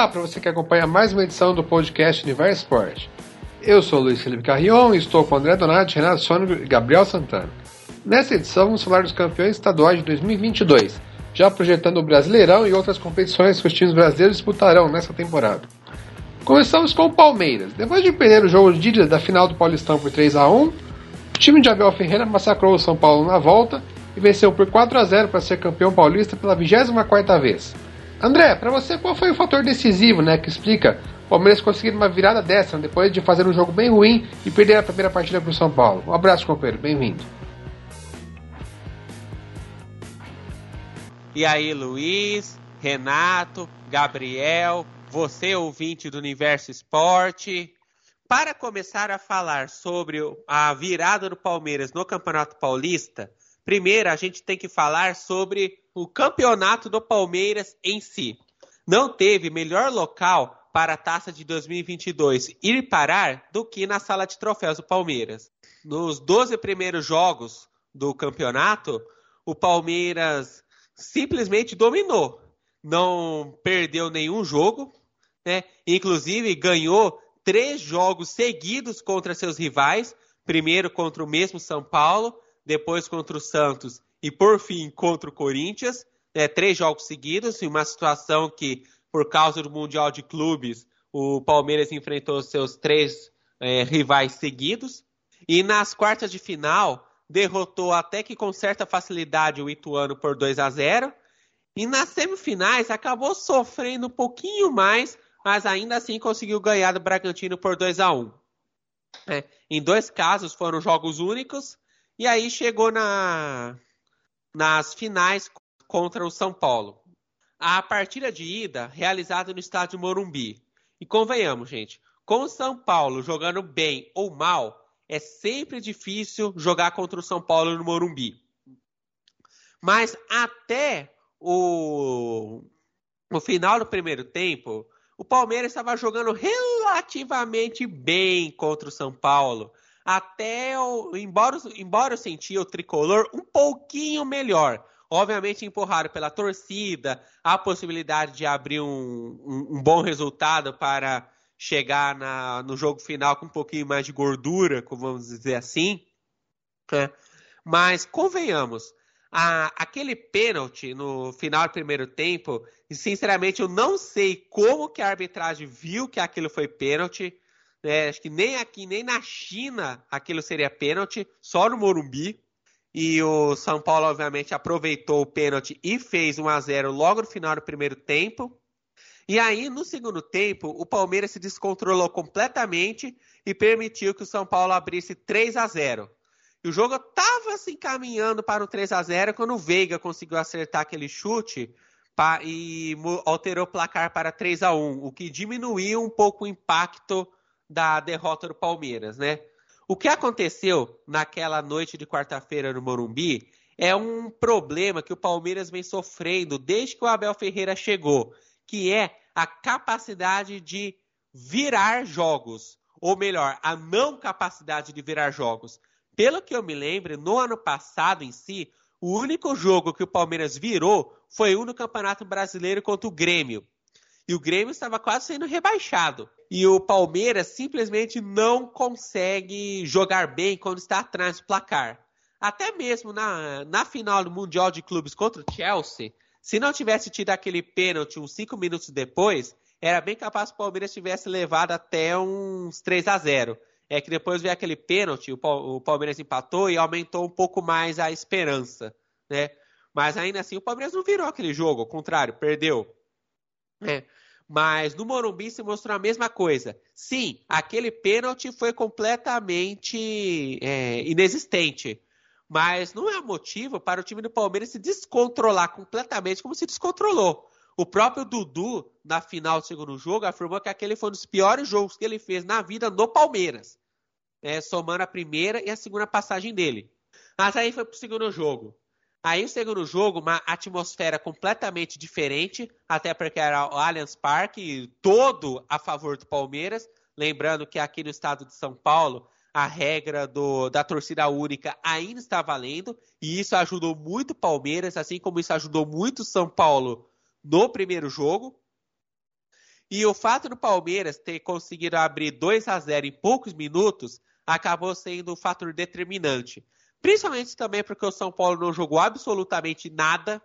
Olá para você que acompanha mais uma edição do podcast Universo Esporte. Eu sou Luiz Felipe Carrion e estou com André Donati, Renato Sônico e Gabriel Santana. Nessa edição vamos falar dos campeões estaduais de 2022, já projetando o Brasileirão e outras competições que os times brasileiros disputarão nessa temporada. Começamos com o Palmeiras. Depois de perder o jogo de ida da final do Paulistão por 3 a 1 o time de Abel Ferreira massacrou o São Paulo na volta e venceu por 4 a 0 para ser campeão paulista pela 24ª vez. André, para você, qual foi o fator decisivo né, que explica o Palmeiras conseguir uma virada dessa né, depois de fazer um jogo bem ruim e perder a primeira partida para o São Paulo? Um abraço, companheiro. Bem-vindo. E aí, Luiz, Renato, Gabriel, você ouvinte do Universo Esporte. Para começar a falar sobre a virada do Palmeiras no Campeonato Paulista, primeiro a gente tem que falar sobre o campeonato do Palmeiras em si. Não teve melhor local para a taça de 2022 ir parar do que na sala de troféus do Palmeiras. Nos 12 primeiros jogos do campeonato, o Palmeiras simplesmente dominou. Não perdeu nenhum jogo, né? inclusive ganhou três jogos seguidos contra seus rivais. Primeiro contra o mesmo São Paulo, depois contra o Santos e por fim contra o Corinthians, né, três jogos seguidos, em uma situação que, por causa do Mundial de Clubes, o Palmeiras enfrentou seus três é, rivais seguidos. E nas quartas de final, derrotou até que com certa facilidade o Ituano por 2 a 0 E nas semifinais acabou sofrendo um pouquinho mais, mas ainda assim conseguiu ganhar do Bragantino por 2 a 1 é, Em dois casos foram jogos únicos, e aí chegou na, nas finais contra o São Paulo. A partida de ida realizada no estádio Morumbi. E convenhamos, gente, com o São Paulo jogando bem ou mal, é sempre difícil jogar contra o São Paulo no Morumbi. Mas até o, o final do primeiro tempo, o Palmeiras estava jogando relativamente bem contra o São Paulo até o, embora, embora eu sentia o tricolor um pouquinho melhor. Obviamente empurrado pela torcida, a possibilidade de abrir um, um, um bom resultado para chegar na, no jogo final com um pouquinho mais de gordura, como vamos dizer assim. Né? Mas convenhamos, a, aquele pênalti no final do primeiro tempo, sinceramente eu não sei como que a arbitragem viu que aquilo foi pênalti. É, acho que nem aqui, nem na China aquilo seria pênalti, só no Morumbi. E o São Paulo, obviamente, aproveitou o pênalti e fez 1 a 0 logo no final do primeiro tempo. E aí, no segundo tempo, o Palmeiras se descontrolou completamente e permitiu que o São Paulo abrisse 3 a 0 E o jogo estava se encaminhando para o 3 a 0 quando o Veiga conseguiu acertar aquele chute e alterou o placar para 3 a 1 o que diminuiu um pouco o impacto da derrota do Palmeiras, né? O que aconteceu naquela noite de quarta-feira no Morumbi é um problema que o Palmeiras vem sofrendo desde que o Abel Ferreira chegou, que é a capacidade de virar jogos, ou melhor, a não capacidade de virar jogos. Pelo que eu me lembro, no ano passado em si, o único jogo que o Palmeiras virou foi um no Campeonato Brasileiro contra o Grêmio. E o Grêmio estava quase sendo rebaixado. E o Palmeiras simplesmente não consegue jogar bem quando está atrás do placar. Até mesmo na, na final do Mundial de Clubes contra o Chelsea, se não tivesse tido aquele pênalti uns 5 minutos depois, era bem capaz que o Palmeiras tivesse levado até uns 3 a 0 É que depois veio aquele pênalti, o Palmeiras empatou e aumentou um pouco mais a esperança, né? Mas ainda assim o Palmeiras não virou aquele jogo, ao contrário, perdeu. É. Mas no Morumbi se mostrou a mesma coisa. Sim, aquele pênalti foi completamente é, inexistente. Mas não é motivo para o time do Palmeiras se descontrolar completamente como se descontrolou. O próprio Dudu, na final do segundo jogo, afirmou que aquele foi um dos piores jogos que ele fez na vida no Palmeiras. É, somando a primeira e a segunda passagem dele. Mas aí foi pro segundo jogo. Aí o segundo jogo, uma atmosfera completamente diferente, até porque era o Allianz Parque, todo a favor do Palmeiras. Lembrando que aqui no estado de São Paulo, a regra do, da torcida única ainda está valendo, e isso ajudou muito o Palmeiras, assim como isso ajudou muito o São Paulo no primeiro jogo. E o fato do Palmeiras ter conseguido abrir 2 a 0 em poucos minutos acabou sendo um fator determinante. Principalmente também porque o São Paulo não jogou absolutamente nada.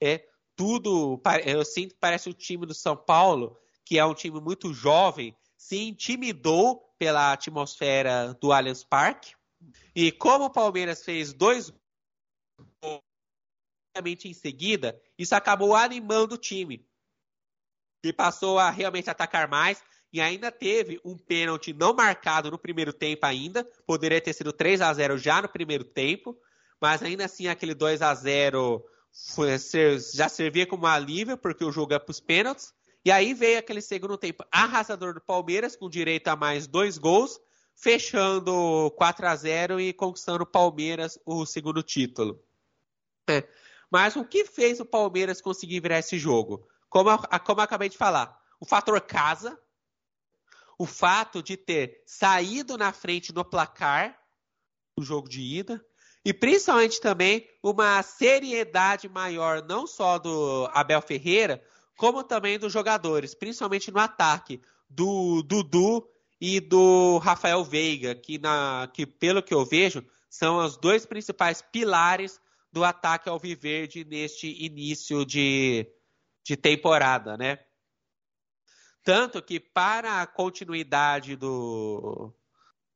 É, tudo, eu sinto que parece o time do São Paulo, que é um time muito jovem, se intimidou pela atmosfera do Allianz Parque. E como o Palmeiras fez dois gols em seguida, isso acabou animando o time e passou a realmente atacar mais. E ainda teve um pênalti não marcado no primeiro tempo ainda. Poderia ter sido 3 a 0 já no primeiro tempo. Mas ainda assim aquele 2 a 0 foi, já servia como alívio, porque o jogo é para os pênaltis. E aí veio aquele segundo tempo arrasador do Palmeiras, com direito a mais dois gols, fechando 4 a 0 e conquistando o Palmeiras o segundo título. É. Mas o que fez o Palmeiras conseguir virar esse jogo? como, como eu acabei de falar, o fator casa, o fato de ter saído na frente no placar do jogo de ida, e principalmente também uma seriedade maior, não só do Abel Ferreira, como também dos jogadores, principalmente no ataque, do Dudu e do Rafael Veiga, que, na, que pelo que eu vejo, são os dois principais pilares do ataque ao Viverde neste início de, de temporada, né? Tanto que para a continuidade do,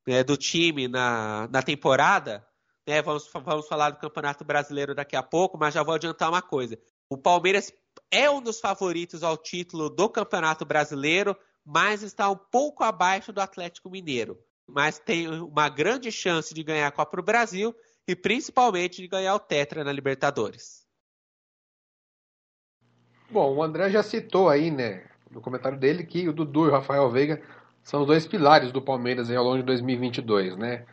né, do time na, na temporada, né, vamos, vamos falar do Campeonato Brasileiro daqui a pouco, mas já vou adiantar uma coisa. O Palmeiras é um dos favoritos ao título do Campeonato Brasileiro, mas está um pouco abaixo do Atlético Mineiro. Mas tem uma grande chance de ganhar a Copa do Brasil e principalmente de ganhar o Tetra na Libertadores. Bom, o André já citou aí, né, no comentário dele, que o Dudu e o Rafael Veiga são os dois pilares do Palmeiras ao longo de 2022, né?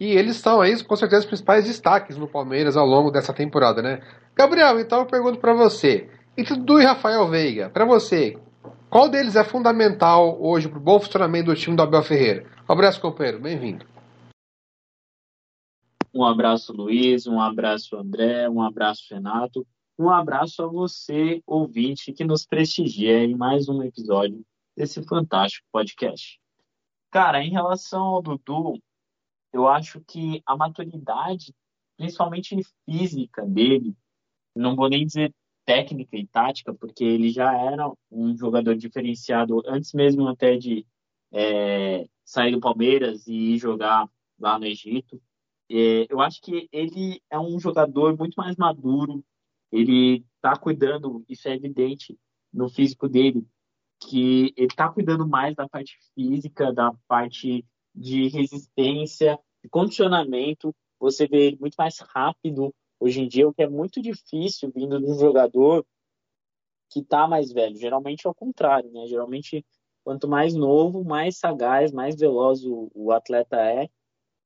E eles são aí, com certeza, os principais destaques no Palmeiras ao longo dessa temporada, né? Gabriel, então eu pergunto para você, entre Dudu e Rafael Veiga, para você, qual deles é fundamental hoje para o bom funcionamento do time do Abel Ferreira? Um abraço, companheiro, bem-vindo. Um abraço, Luiz, um abraço, André, um abraço, Renato. Um abraço a você, ouvinte, que nos prestigia em mais um episódio desse fantástico podcast. Cara, em relação ao Dudu, eu acho que a maturidade, principalmente física dele, não vou nem dizer técnica e tática, porque ele já era um jogador diferenciado antes mesmo até de é, sair do Palmeiras e jogar lá no Egito. É, eu acho que ele é um jogador muito mais maduro, ele está cuidando, isso é evidente no físico dele, que ele está cuidando mais da parte física, da parte de resistência, de condicionamento. Você vê ele muito mais rápido hoje em dia, o que é muito difícil vindo de um jogador que está mais velho. Geralmente é o contrário, né? Geralmente, quanto mais novo, mais sagaz, mais veloz o, o atleta é.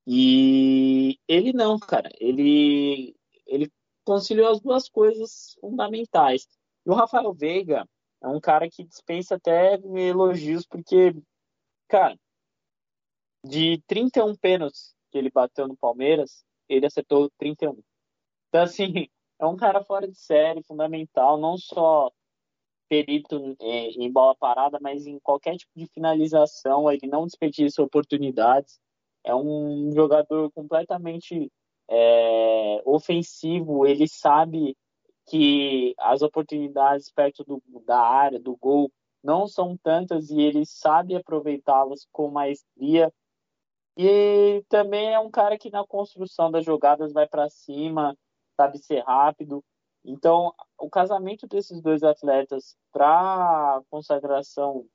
E ele não, cara. Ele, ele conciliou as duas coisas fundamentais. E o Rafael Veiga é um cara que dispensa até elogios, porque, cara, de 31 pênaltis que ele bateu no Palmeiras, ele acertou 31. Então, assim, é um cara fora de série, fundamental, não só perito em bola parada, mas em qualquer tipo de finalização, ele não desperdiça oportunidades. É um jogador completamente é, ofensivo, ele sabe que as oportunidades perto do, da área, do gol, não são tantas e ele sabe aproveitá-las com maestria. E também é um cara que na construção das jogadas vai para cima, sabe ser rápido. Então, o casamento desses dois atletas para consagração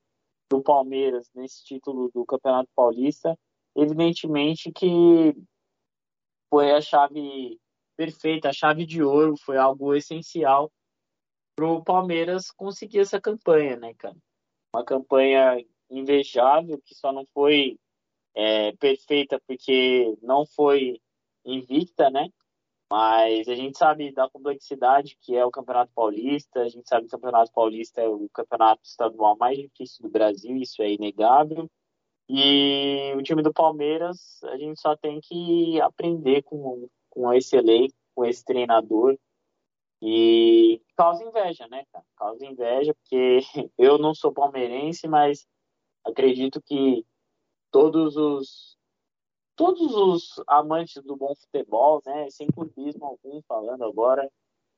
do Palmeiras nesse título do Campeonato Paulista, evidentemente que foi a chave perfeita, a chave de ouro, foi algo essencial para o Palmeiras conseguir essa campanha, né, cara? Uma campanha invejável, que só não foi é, perfeita porque não foi invicta, né? Mas a gente sabe da complexidade que é o Campeonato Paulista, a gente sabe que o Campeonato Paulista é o campeonato estadual mais difícil do Brasil, isso é inegável. E o time do Palmeiras, a gente só tem que aprender com, com esse elenco, com esse treinador. E causa inveja, né, cara? Causa inveja, porque eu não sou palmeirense, mas acredito que todos os todos os amantes do bom futebol, né, sem clubismo algum falando agora,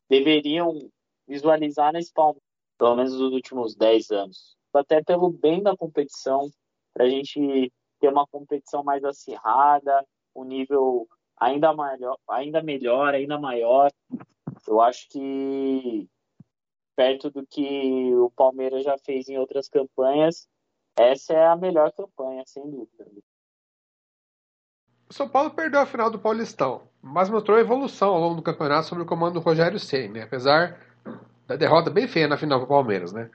deveriam visualizar nesse Palmeiras, pelo menos nos últimos 10 anos. Até pelo bem da competição, para a gente ter uma competição mais acirrada, um nível ainda, maior, ainda melhor, ainda maior. Eu acho que perto do que o Palmeiras já fez em outras campanhas, essa é a melhor campanha, sem dúvida. O São Paulo perdeu a final do Paulistão, mas mostrou evolução ao longo do campeonato sob o comando do Rogério Ceni, apesar da derrota bem feia na final do Palmeiras. Né?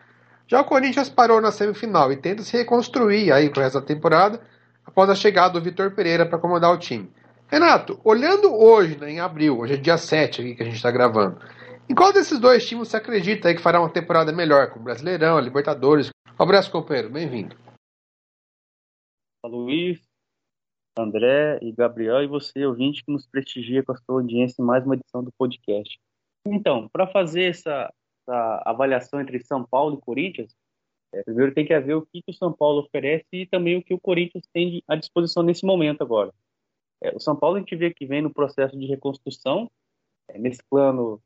Já o Corinthians parou na semifinal e tenta se reconstruir aí com essa temporada após a chegada do Vitor Pereira para comandar o time. Renato, olhando hoje, né, em abril, hoje é dia 7 aqui que a gente está gravando, em qual desses dois times você acredita aí que fará uma temporada melhor, com o Brasileirão, a Libertadores? Um abraço, companheiro, bem-vindo. Luiz, André e Gabriel, e você, ouvinte, que nos prestigia com a sua audiência em mais uma edição do podcast. Então, para fazer essa, essa, avaliação entre São Paulo e Corinthians, é, primeiro tem que haver o que, que, o São Paulo oferece e também o que o Corinthians tem à disposição nesse momento agora. É, o São Paulo a gente vê que vem no processo de reconstrução, é, mesclando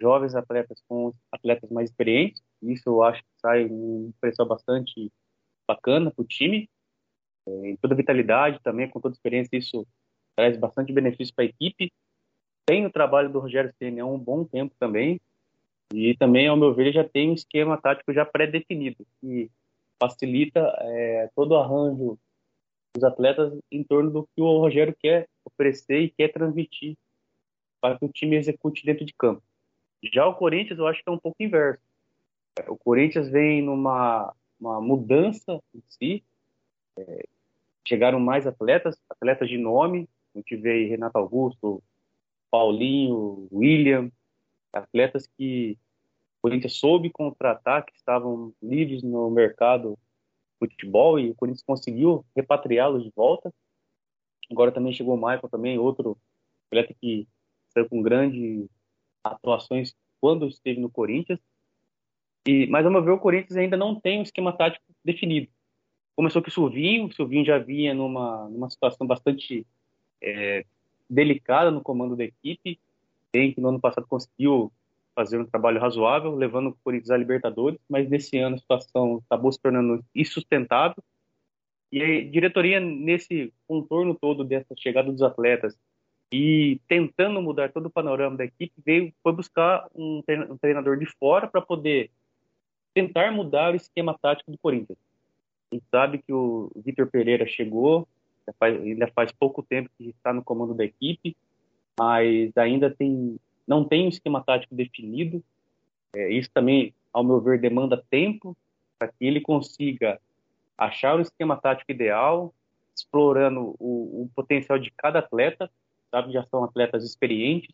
jovens atletas com atletas mais experientes. Isso eu acho que sai um preço bastante bacana para o time. É, em toda vitalidade também, com toda experiência, isso traz bastante benefício para a equipe. Tem o trabalho do Rogério Ceni há um bom tempo também. E também, ao meu ver, já tem um esquema tático já pré-definido, que facilita é, todo o arranjo dos atletas em torno do que o Rogério quer oferecer e quer transmitir para que o time execute dentro de campo. Já o Corinthians, eu acho que é um pouco inverso. O Corinthians vem numa uma mudança em si. É, chegaram mais atletas, atletas de nome. A gente vê Renato Augusto, Paulinho, William, atletas que o Corinthians soube contratar, que estavam livres no mercado futebol e o Corinthians conseguiu repatriá-los de volta. Agora também chegou o Michael, também outro atleta que saiu com grandes atuações quando esteve no Corinthians. E, mas, ao meu ver, o Corinthians ainda não tem um esquema tático definido. Começou com o Silvinho, o Silvinho já vinha numa, numa situação bastante é, delicada no comando da equipe, tem que no ano passado conseguiu fazer um trabalho razoável, levando o Corinthians à Libertadores, mas nesse ano a situação acabou se tornando insustentável. E a diretoria, nesse contorno todo dessa chegada dos atletas e tentando mudar todo o panorama da equipe, veio foi buscar um treinador de fora para poder tentar mudar o esquema tático do Corinthians. A gente sabe que o Vitor Pereira chegou, ainda faz pouco tempo que está no comando da equipe, mas ainda tem não tem um esquema tático definido. É, isso também, ao meu ver, demanda tempo para que ele consiga achar o esquema tático ideal, explorando o, o, potencial de cada atleta. Sabe, já são atletas experientes,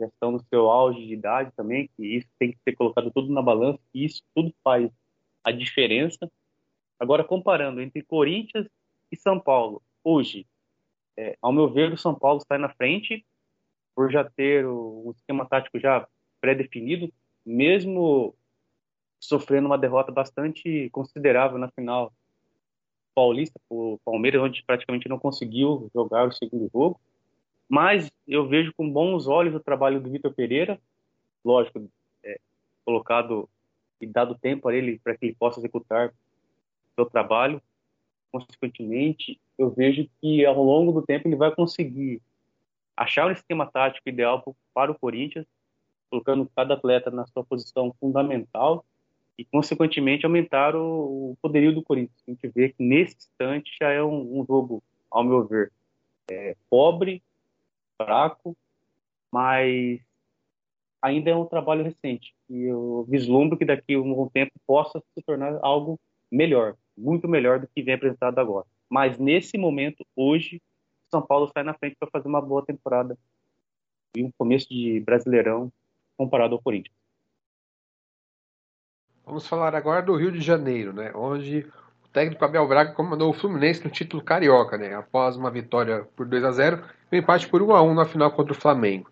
já estão no seu auge de idade também, que isso tem que ser colocado tudo na balança, e isso tudo faz a diferença. Agora, comparando entre Corinthians e São Paulo, hoje, é, ao meu ver, o São Paulo está na frente, por já ter o, esquema tático já pré-definido, mesmo sofrendo uma derrota bastante considerável na final paulista, o Palmeiras, onde praticamente não conseguiu jogar o segundo jogo. Mas eu vejo com bons olhos o trabalho do Vitor Pereira, lógico, é, colocado e dado tempo a ele para que ele possa executar o seu trabalho. Consequentemente, eu vejo que ao longo do tempo ele vai conseguir achar o esquema tático ideal para o Corinthians, colocando cada atleta na sua posição fundamental e, consequentemente, aumentar o, poderio do Corinthians. A gente vê que, nesse instante, já é um, um jogo, ao meu ver, é, pobre, fraco, mas ainda é um trabalho recente. E eu vislumbro que daqui a um tempo possa se tornar algo melhor, muito melhor do que vem apresentado agora. Mas nesse momento, hoje, São Paulo sai na frente para fazer uma boa temporada e um começo de Brasileirão comparado ao Corinthians. Vamos falar agora do Rio de Janeiro, né? Onde o técnico Abel Braga comandou o Fluminense no título carioca, né? Após uma vitória por 2 a 0 e um empate por 1 a 1 na final contra o Flamengo.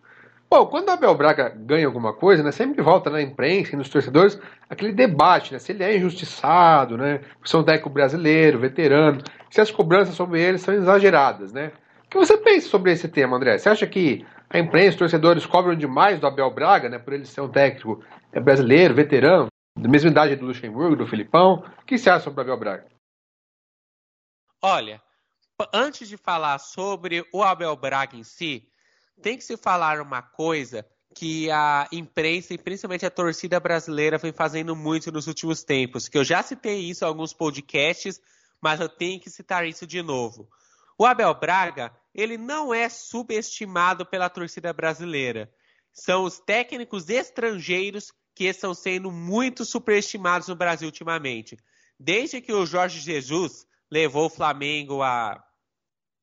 Bom, quando o Abel Braga ganha alguma coisa, né, sempre volta na imprensa e nos torcedores aquele debate, né, se ele é injustiçado, né, por ser um técnico brasileiro, veterano, se as cobranças sobre ele são exageradas, né. Que você pensa sobre esse tema, André? Você acha que a imprensa, os torcedores cobram demais do Abel Braga, né, por ele ser um técnico é, brasileiro, veterano, da mesma idade do Luxemburgo, do Filipão? O que você acha sobre o Abel Braga? Olha, antes de falar sobre o Abel Braga em si, tem que se falar uma coisa que a imprensa e principalmente a torcida brasileira vem fazendo muito nos últimos tempos, que eu já citei isso em alguns podcasts, mas eu tenho que citar isso de novo. O Abel Braga, ele não é subestimado pela torcida brasileira. São os técnicos estrangeiros que estão sendo muito superestimados no Brasil ultimamente. Desde que o Jorge Jesus levou o Flamengo a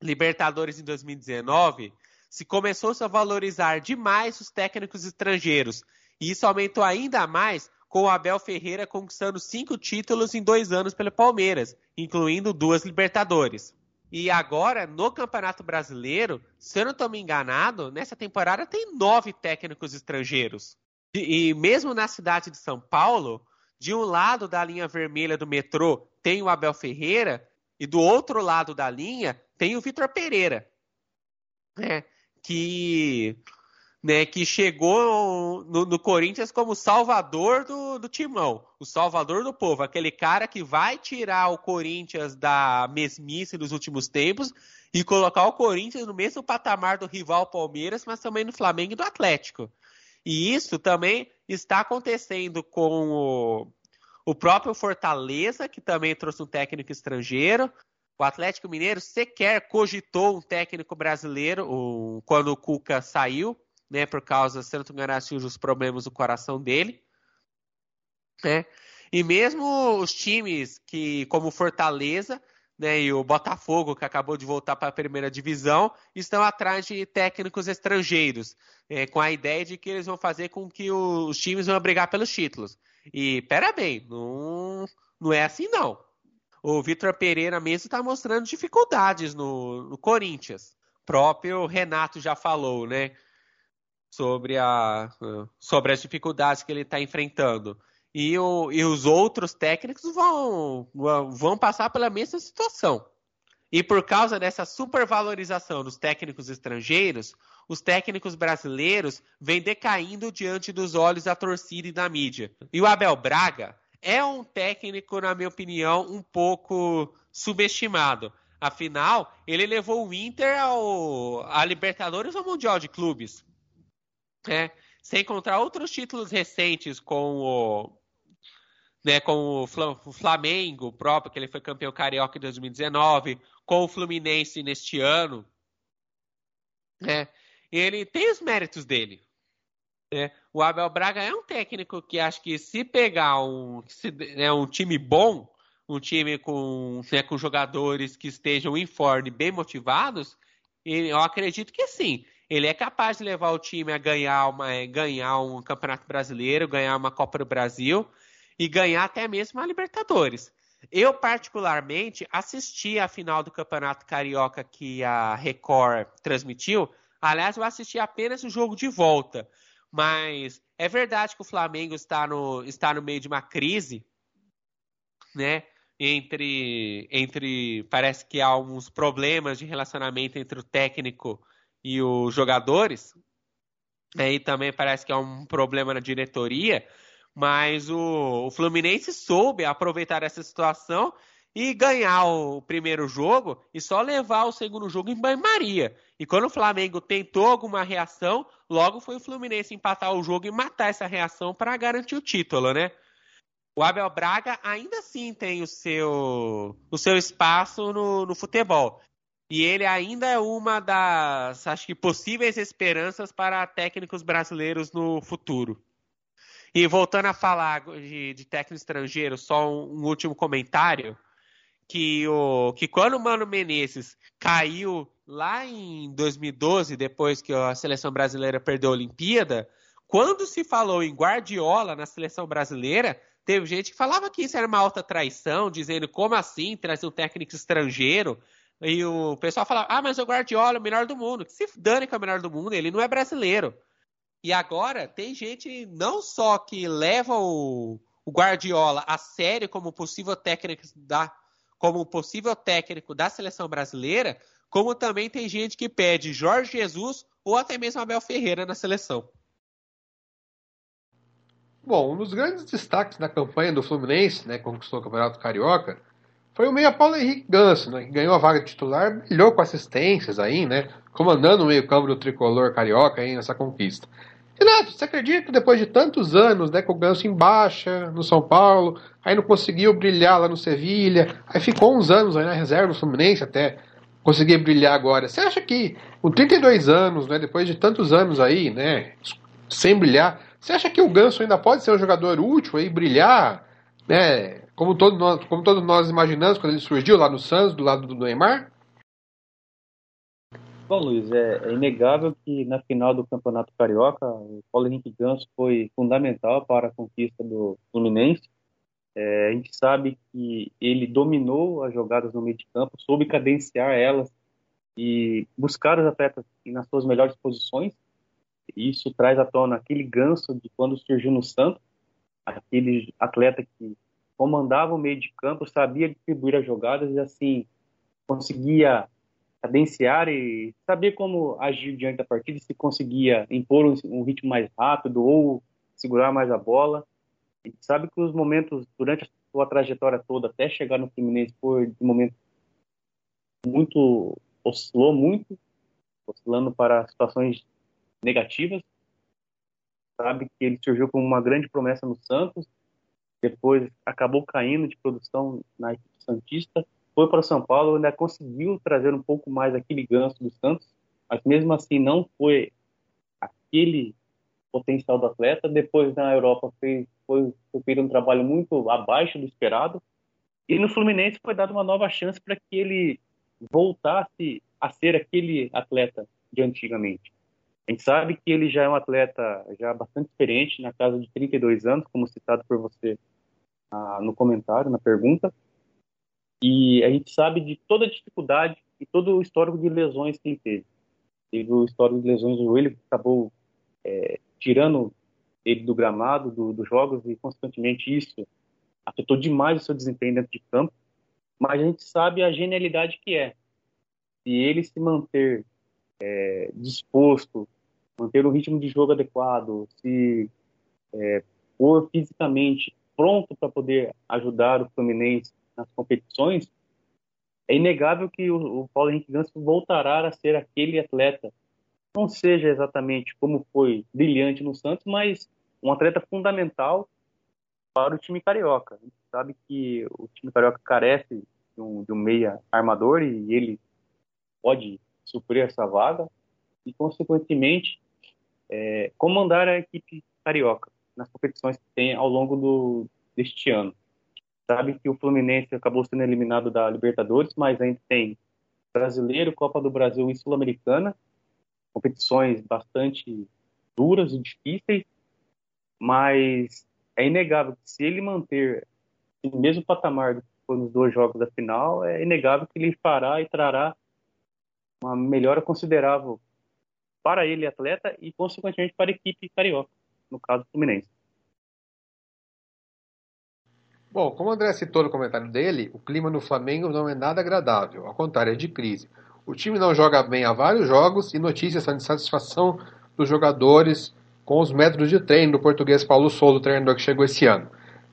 Libertadores em 2019, se começou -se a valorizar demais os técnicos estrangeiros. E isso aumentou ainda mais com o Abel Ferreira conquistando cinco títulos em dois anos pelo Palmeiras, incluindo duas Libertadores. E agora, no Campeonato Brasileiro, se eu não estou me enganado, nessa temporada tem nove técnicos estrangeiros. E, e mesmo na cidade de São Paulo, de um lado da linha vermelha do metrô tem o Abel Ferreira e do outro lado da linha tem o Vitor Pereira. É, que, né, que chegou no, no, Corinthians como salvador do, do timão, o salvador do povo, aquele cara que vai tirar o Corinthians da mesmice dos últimos tempos e colocar o Corinthians no mesmo patamar do rival Palmeiras, mas também no Flamengo e do Atlético. E isso também está acontecendo com o, o próprio Fortaleza, que também trouxe um técnico estrangeiro, o Atlético Mineiro sequer cogitou um técnico brasileiro quando o Cuca saiu, né, por causa, se não me engano, assim, dos problemas do coração dele. Né? E mesmo os times que, como Fortaleza né, e o Botafogo, que acabou de voltar para a primeira divisão, estão atrás de técnicos estrangeiros, é, com a ideia de que eles vão fazer com que os times vão brigar pelos títulos. E, pera bem, não, não é assim não o Vitor Pereira mesmo está mostrando dificuldades no, no Corinthians. O próprio Renato já falou, né? Sobre, a, sobre as dificuldades que ele está enfrentando. E, o, e os outros técnicos vão, vão passar pela mesma situação. E por causa dessa supervalorização dos técnicos estrangeiros, os técnicos brasileiros vêm decaindo diante dos olhos da torcida e da mídia. E o Abel Braga é um técnico, na minha opinião, um pouco subestimado. Afinal, ele levou o Inter ao, a Libertadores ao Mundial de Clubes. Né? Sem encontrar outros títulos recentes com o, né, com o Flamengo próprio, que ele foi campeão carioca em 2019, com o Fluminense neste ano. Né? Ele tem os méritos dele. É, o Abel Braga é um técnico que acho que se pegar um, se, né, um time bom, um time com, né, com jogadores que estejam em forma bem motivados, eu acredito que sim. Ele é capaz de levar o time a ganhar, uma, é, ganhar um Campeonato Brasileiro, ganhar uma Copa do Brasil e ganhar até mesmo a Libertadores. Eu, particularmente, assisti a final do Campeonato Carioca que a Record transmitiu. Aliás, eu assisti apenas o jogo de volta. Mas é verdade que o Flamengo está no, está no meio de uma crise, né? Entre, entre. Parece que há uns problemas de relacionamento entre o técnico e os jogadores. E também parece que há um problema na diretoria. Mas o, o Fluminense soube aproveitar essa situação e ganhar o primeiro jogo e só levar o segundo jogo em banho-maria. E quando o Flamengo tentou alguma reação, logo foi o Fluminense empatar o jogo e matar essa reação para garantir o título, né? O Abel Braga ainda assim tem o seu, o seu espaço no, no futebol. E ele ainda é uma das, acho que, possíveis esperanças para técnicos brasileiros no futuro. E voltando a falar de, de técnico estrangeiro, só um, um último comentário que, o, que quando o Mano Menezes caiu lá em 2012, depois que a seleção brasileira perdeu a Olimpíada, quando se falou em Guardiola na seleção brasileira, teve gente que falava que isso era uma alta traição, dizendo como assim trazer um técnico estrangeiro. E o pessoal falava, ah, mas o Guardiola é o melhor do mundo. Que se dane que é o melhor do mundo, ele não é brasileiro. E agora tem gente não só que leva o, o Guardiola a sério como possível técnico da como possível técnico da seleção brasileira, como também tem gente que pede Jorge Jesus ou até mesmo Abel Ferreira na seleção. Bom, um dos grandes destaques da campanha do Fluminense, né, conquistou o Campeonato Carioca, foi o meia Paulo Henrique Ganso, né, que ganhou a vaga de titular, brilhou com assistências aí, né, comandando o meio-campo do tricolor carioca aí nessa conquista. Renato, você acredita que depois de tantos anos, né, com o Ganso em baixa, no São Paulo, aí não conseguiu brilhar lá no Sevilha, aí ficou uns anos aí na reserva do Fluminense até conseguir brilhar agora. Você acha que com 32 anos, né, depois de tantos anos aí, né, sem brilhar, você acha que o Ganso ainda pode ser um jogador útil aí, brilhar, né, como, todo nós, como todos nós imaginamos quando ele surgiu lá no Santos, do lado do Neymar? Bom, Luiz, é, é, inegável que na final do Campeonato Carioca, o Paulo Henrique Ganso foi fundamental para a conquista do Fluminense. É, a gente sabe que ele dominou as jogadas no meio de campo, soube cadenciar elas e buscar os atletas nas suas melhores posições. Isso traz à tona aquele ganso de quando surgiu no Santos, aquele atleta que comandava o meio de campo, sabia distribuir as jogadas e assim conseguia cadenciar e saber como agir diante da partida, se conseguia impor um, um ritmo mais rápido ou segurar mais a bola. Sabe que os momentos durante a sua trajetória toda até chegar no Fluminense foi de momento muito oscilou muito, oscilando para situações negativas. Sabe que ele surgiu como uma grande promessa no Santos, depois acabou caindo de produção na equipe santista, foi para São Paulo, ainda conseguiu trazer um pouco mais aquele ganso do Santos, mas mesmo assim não foi aquele potencial do atleta. Depois na Europa fez, foi, foi um trabalho muito abaixo do esperado. E no Fluminense foi dada uma nova chance para que ele voltasse a ser aquele atleta de antigamente. A gente sabe que ele já é um atleta já bastante experiente, na casa de 32 anos, como citado por você no comentário, na pergunta. E a gente sabe de toda a dificuldade e todo o histórico de lesões que ele teve. Teve o histórico de lesões do joelho que acabou é, tirando ele do gramado, do, dos jogos, e consequentemente isso afetou demais o seu desempenho dentro de campo. Mas a gente sabe a genialidade que é. Se ele se manter é, disposto, manter o ritmo de jogo adequado, se é, for fisicamente pronto para poder ajudar o Fluminense nas competições, é inegável que o, o Paulo Henrique Ganso voltará a ser aquele atleta. Não seja exatamente como foi brilhante no Santos, mas um atleta fundamental para o time carioca. A gente sabe que o time carioca carece de um, de um meia armador e ele pode suprir essa vaga e, consequentemente, é, comandar a equipe carioca nas competições que tem ao longo do, deste ano? Sabe que o Fluminense acabou sendo eliminado da Libertadores, mas ainda tem Brasileiro, Copa do Brasil e Sul-Americana, competições bastante duras e difíceis, mas é inegável que se ele manter o mesmo patamar do que foi nos dois jogos da final, é inegável que ele fará e trará uma melhora considerável para ele, atleta, e consequentemente para a equipe carioca, no caso Fluminense. Bom, como o André citou no comentário dele, o clima no Flamengo não é nada agradável, ao contrário, é de crise. O time não joga bem há vários jogos e notícias são de satisfação dos jogadores com os métodos de treino do português Paulo Souza, treinador que chegou esse ano.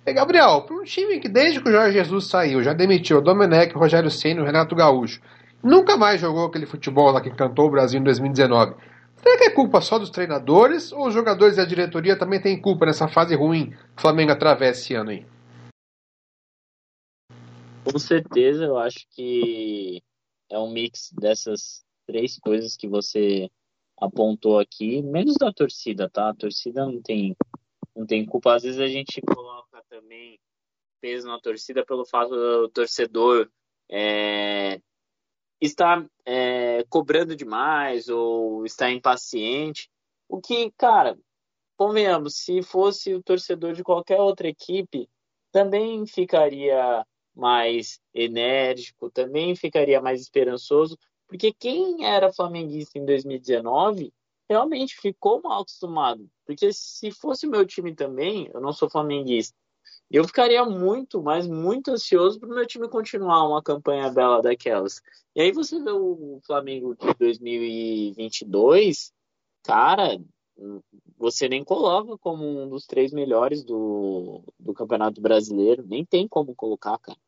E Gabriel, para um time que desde que o Jorge Jesus saiu já demitiu o Domenech, Rogério Senna e o Renato Gaúcho, nunca mais jogou aquele futebol lá que encantou o Brasil em 2019. Será que é culpa só dos treinadores ou os jogadores e a diretoria também têm culpa nessa fase ruim que o Flamengo atravessa esse ano aí? Com certeza, eu acho que é um mix dessas três coisas que você apontou aqui, menos da torcida, tá? A torcida não tem, não tem culpa. Às vezes a gente coloca também peso na torcida pelo fato do torcedor é, estar é, cobrando demais ou estar impaciente. O que, cara, convenhamos, se fosse o torcedor de qualquer outra equipe, também ficaria mais enérgico, também ficaria mais esperançoso, porque quem era flamenguista em 2019 realmente ficou mal acostumado. Porque se fosse o meu time também, eu não sou flamenguista, eu ficaria muito, mas muito ansioso para o meu time continuar uma campanha bela daquelas. E aí você vê o Flamengo de 2022, cara, você nem coloca como um dos três melhores do, do Campeonato Brasileiro, nem tem como colocar, cara.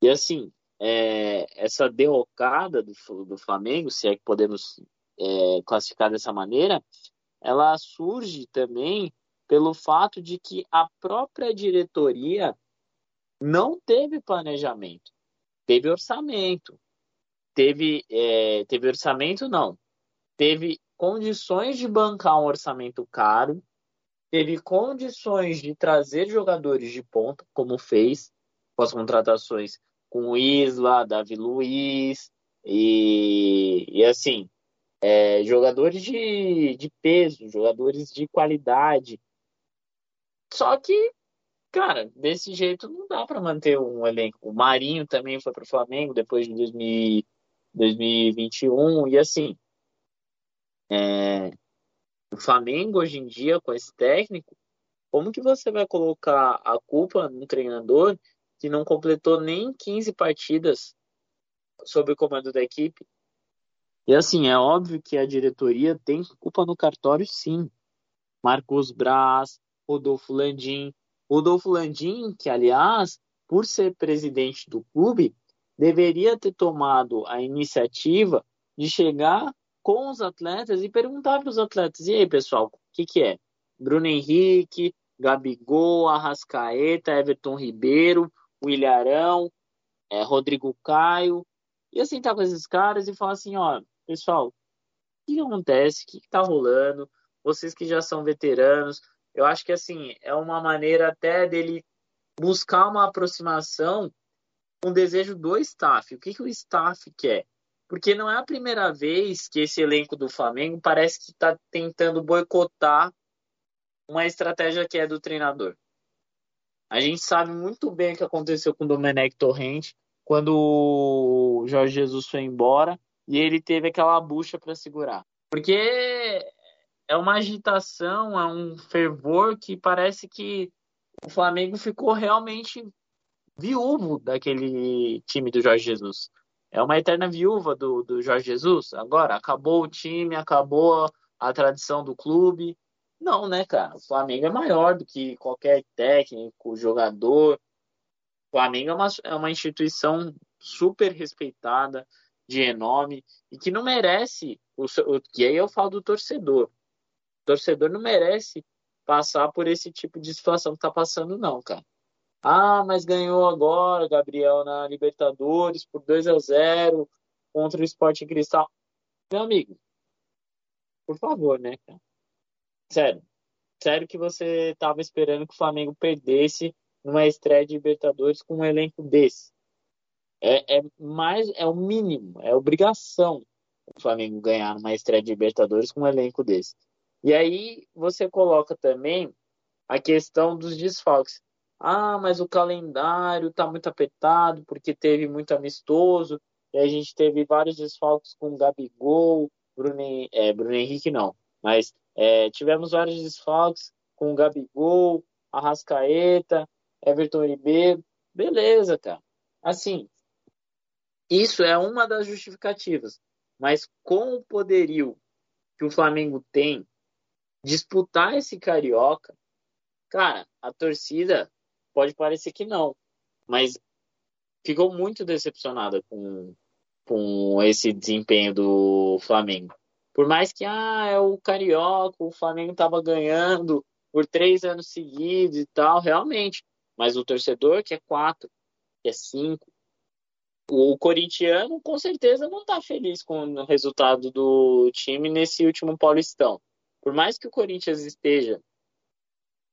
E assim, é, essa derrocada do, do Flamengo, se é que podemos é, classificar dessa maneira, ela surge também pelo fato de que a própria diretoria não teve planejamento, teve orçamento, teve, é, teve orçamento não, teve condições de bancar um orçamento caro, teve condições de trazer jogadores de ponta, como fez com as contratações com Isla, Davi Luiz e, e assim, é, jogadores de, de peso, jogadores de qualidade. Só que, cara, desse jeito não dá para manter um elenco. O Marinho também foi para o Flamengo depois de 2000, 2021 e assim, é, o Flamengo hoje em dia com esse técnico, como que você vai colocar a culpa no treinador que não completou nem 15 partidas sob o comando da equipe. E assim, é óbvio que a diretoria tem culpa no cartório, sim. Marcos Braz, Rodolfo Landim. Rodolfo Landim, que aliás, por ser presidente do clube, deveria ter tomado a iniciativa de chegar com os atletas e perguntar para os atletas: e aí, pessoal, o que, que é? Bruno Henrique, Gabigol, Arrascaeta, Everton Ribeiro, o Ilharão, é, Rodrigo Caio, e assim tá com esses caras e falar assim, ó, pessoal, o que acontece? O que, que tá rolando? Vocês que já são veteranos, eu acho que assim, é uma maneira até dele buscar uma aproximação com um desejo do staff. O que, que o staff quer? Porque não é a primeira vez que esse elenco do Flamengo parece que está tentando boicotar uma estratégia que é do treinador. A gente sabe muito bem o que aconteceu com o Domenech Torrente quando o Jorge Jesus foi embora e ele teve aquela bucha para segurar. Porque é uma agitação, é um fervor que parece que o Flamengo ficou realmente viúvo daquele time do Jorge Jesus. É uma eterna viúva do, do Jorge Jesus. Agora, acabou o time, acabou a tradição do clube. Não, né, cara? O Flamengo é maior do que qualquer técnico, jogador. O Flamengo é uma, é uma instituição super respeitada, de renome, e que não merece. O, o, e aí eu falo do torcedor. Torcedor não merece passar por esse tipo de situação que tá passando, não, cara. Ah, mas ganhou agora, Gabriel, na Libertadores por 2 a 0 contra o Sporting Cristal. Meu amigo, por favor, né, cara? Sério. Sério que você estava esperando que o Flamengo perdesse numa estreia de Libertadores com um elenco desse. É, é mais, é o mínimo, é obrigação o Flamengo ganhar numa estreia de Libertadores com um elenco desse. E aí você coloca também a questão dos desfalques. Ah, mas o calendário está muito apertado porque teve muito amistoso e a gente teve vários desfalques com Gabigol, Bruno, é, Bruno Henrique não, mas é, tivemos vários desfalques com Gabigol, Arrascaeta, Everton Ribeiro. Beleza, cara. Assim, isso é uma das justificativas. Mas com o poderio que o Flamengo tem disputar esse carioca, cara, a torcida pode parecer que não, mas ficou muito decepcionada com, com esse desempenho do Flamengo. Por mais que ah, é o Carioca, o Flamengo estava ganhando por três anos seguidos e tal, realmente. Mas o torcedor que é quatro, que é cinco, o corintiano com certeza não está feliz com o resultado do time nesse último Paulistão. Por mais que o Corinthians esteja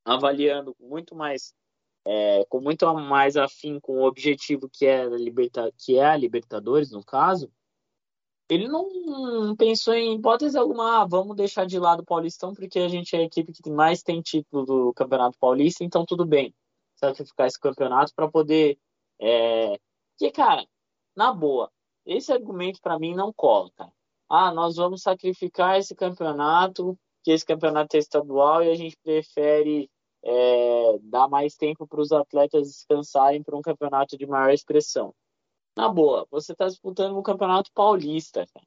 avaliando muito mais, é, com muito mais afim com o objetivo que é, a Liberta, que é a Libertadores, no caso, ele não pensou em hipótese alguma, ah, vamos deixar de lado o Paulistão porque a gente é a equipe que mais tem título do Campeonato Paulista, então tudo bem sacrificar esse campeonato para poder. É... Porque, cara, na boa, esse argumento para mim não cola, cara. ah, nós vamos sacrificar esse campeonato, que esse campeonato é estadual e a gente prefere é, dar mais tempo para os atletas descansarem para um campeonato de maior expressão. Na boa, você está disputando um campeonato paulista, cara.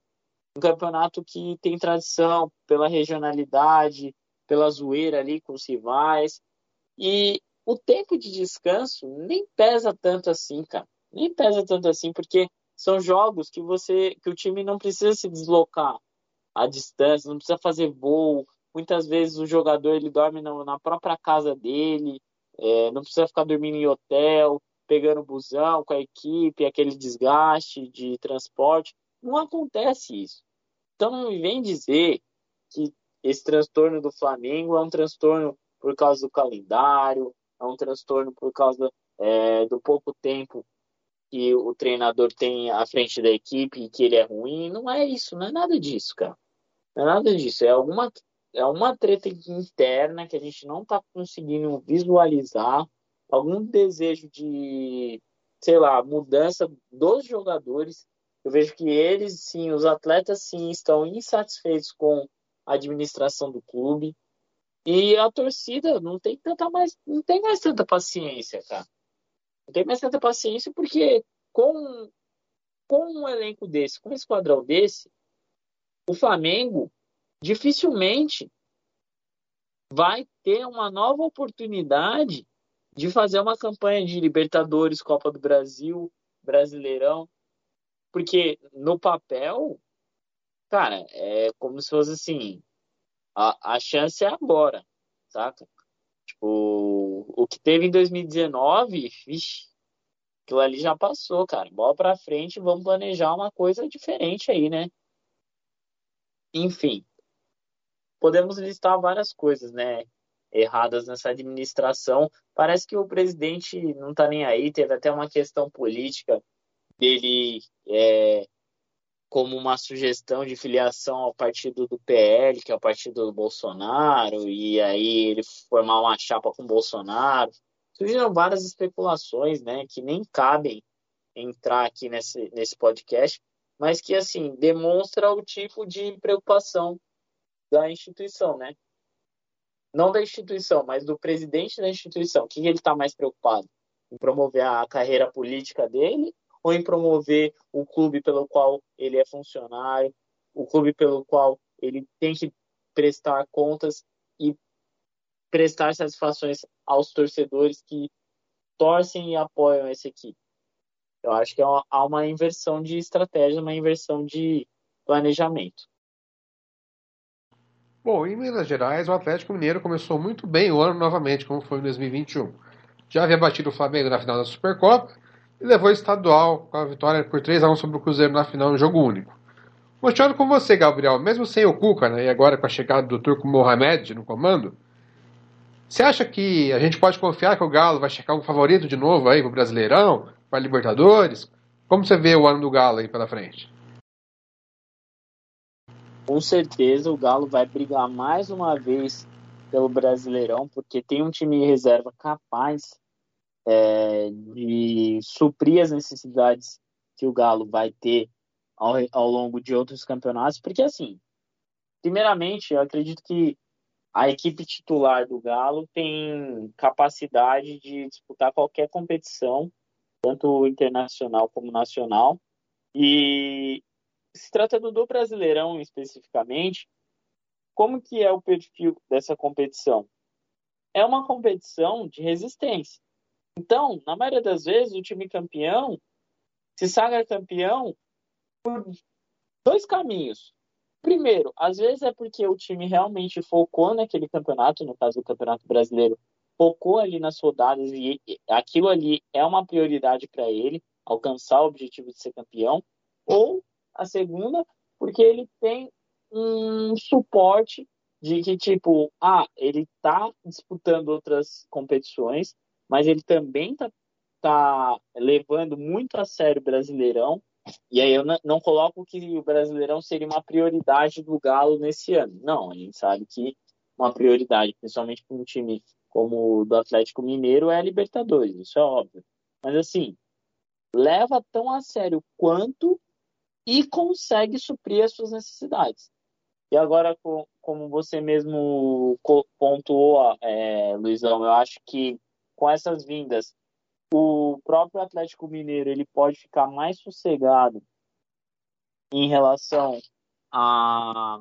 um campeonato que tem tradição pela regionalidade, pela zoeira ali com os rivais. E o tempo de descanso nem pesa tanto assim, cara. Nem pesa tanto assim, porque são jogos que você que o time não precisa se deslocar à distância, não precisa fazer voo, Muitas vezes o jogador ele dorme na, na própria casa dele, é, não precisa ficar dormindo em hotel, pegando busão com a equipe, aquele desgaste de transporte. Não acontece isso. Então não me vem dizer que esse transtorno do Flamengo é um transtorno por causa do calendário, é um transtorno por causa é, do pouco tempo que o treinador tem à frente da equipe e que ele é ruim. Não é isso, não é nada disso, cara. Não é nada disso. É alguma é uma treta interna que a gente não está conseguindo visualizar, algum desejo de, sei lá, mudança dos jogadores. Eu vejo que eles, sim, os atletas, sim, estão insatisfeitos com a administração do clube. E a torcida não tem tanta mais, não tem mais tanta paciência, cara. Não tem mais tanta paciência porque com, com um elenco desse, com um esquadrão desse, o Flamengo dificilmente vai ter uma nova oportunidade de fazer uma campanha de Libertadores, Copa do Brasil, Brasileirão, porque no papel, cara, é como se fosse assim, a, a chance é agora, saca? Tipo, o que teve em 2019, vixi, aquilo ali já passou, cara. Bola pra frente, vamos planejar uma coisa diferente aí, né? Enfim, podemos listar várias coisas, né? Erradas nessa administração. Parece que o presidente não está nem aí. Teve até uma questão política dele é, como uma sugestão de filiação ao partido do PL, que é o partido do Bolsonaro, e aí ele formar uma chapa com o Bolsonaro. Surgiram várias especulações, né, que nem cabem entrar aqui nesse, nesse podcast, mas que, assim, demonstra o tipo de preocupação da instituição, né? Não da instituição, mas do presidente da instituição. O que ele está mais preocupado? Em promover a carreira política dele ou em promover o clube pelo qual ele é funcionário, o clube pelo qual ele tem que prestar contas e prestar satisfações aos torcedores que torcem e apoiam essa equipe. Eu acho que é há uma inversão de estratégia, uma inversão de planejamento. Bom, em Minas Gerais, o Atlético Mineiro começou muito bem o ano novamente, como foi em 2021. Já havia batido o Flamengo na final da Supercopa e levou o estadual com a vitória por 3 a 1 sobre o Cruzeiro na final em jogo único. Mostrando com você, Gabriel, mesmo sem o Cuca, né, e agora com a chegada do turco Mohamed no comando, você acha que a gente pode confiar que o Galo vai checar um favorito de novo aí pro Brasileirão, para Libertadores? Como você vê o ano do Galo aí pela frente? com certeza o Galo vai brigar mais uma vez pelo Brasileirão, porque tem um time reserva capaz é, de suprir as necessidades que o Galo vai ter ao, ao longo de outros campeonatos, porque assim, primeiramente, eu acredito que a equipe titular do Galo tem capacidade de disputar qualquer competição, tanto internacional como nacional, e se tratando do Brasileirão especificamente, como que é o perfil dessa competição? É uma competição de resistência. Então, na maioria das vezes, o time campeão se sagra campeão por dois caminhos. Primeiro, às vezes é porque o time realmente focou naquele campeonato, no caso do Campeonato Brasileiro, focou ali nas rodadas e aquilo ali é uma prioridade para ele, alcançar o objetivo de ser campeão, ou a segunda, porque ele tem um suporte de que, tipo, ah, ele tá disputando outras competições, mas ele também tá, tá levando muito a sério o Brasileirão. E aí eu não, não coloco que o Brasileirão seria uma prioridade do Galo nesse ano. Não, a gente sabe que uma prioridade, principalmente para um time como o do Atlético Mineiro, é a Libertadores, isso é óbvio. Mas assim, leva tão a sério quanto e consegue suprir as suas necessidades. E agora, como você mesmo pontuou, é, Luizão, eu acho que com essas vindas, o próprio Atlético Mineiro ele pode ficar mais sossegado em relação a,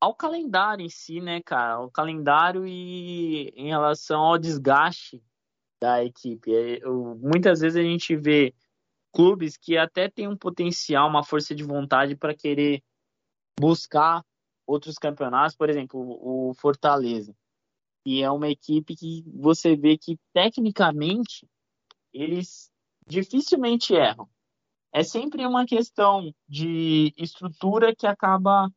ao calendário em si, né, cara? O calendário e em relação ao desgaste da equipe. É, eu, muitas vezes a gente vê clubes que até têm um potencial, uma força de vontade para querer buscar outros campeonatos, por exemplo, o Fortaleza. E é uma equipe que você vê que tecnicamente eles dificilmente erram. É sempre uma questão de estrutura que acaba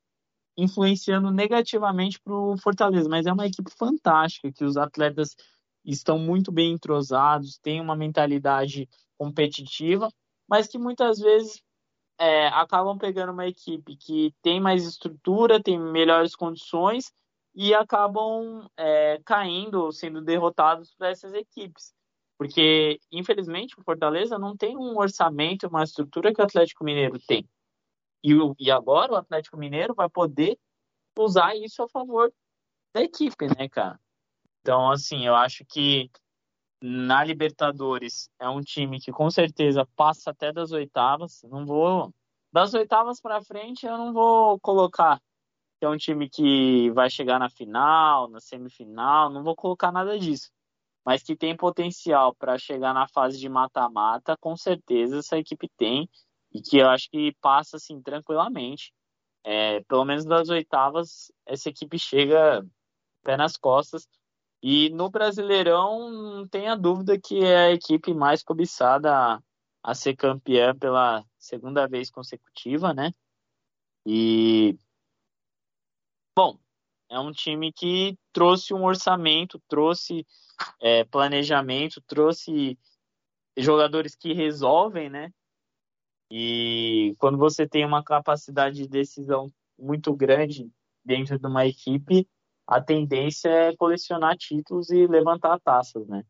influenciando negativamente para o Fortaleza, mas é uma equipe fantástica, que os atletas estão muito bem entrosados, têm uma mentalidade competitiva, mas que muitas vezes é, acabam pegando uma equipe que tem mais estrutura, tem melhores condições e acabam é, caindo, sendo derrotados por essas equipes. Porque, infelizmente, o Fortaleza não tem um orçamento, uma estrutura que o Atlético Mineiro tem. E, e agora o Atlético Mineiro vai poder usar isso a favor da equipe, né, cara? Então, assim, eu acho que na Libertadores é um time que com certeza passa até das oitavas. Não vou. Das oitavas para frente, eu não vou colocar que é um time que vai chegar na final, na semifinal, não vou colocar nada disso mas que tem potencial para chegar na fase de mata-mata, com certeza essa equipe tem, e que eu acho que passa assim tranquilamente. É, pelo menos das oitavas, essa equipe chega pé nas costas. E no Brasileirão, não tenha dúvida que é a equipe mais cobiçada a, a ser campeã pela segunda vez consecutiva, né? E. Bom, é um time que trouxe um orçamento, trouxe é, planejamento, trouxe jogadores que resolvem, né? E quando você tem uma capacidade de decisão muito grande dentro de uma equipe, a tendência é colecionar títulos e levantar taças, né?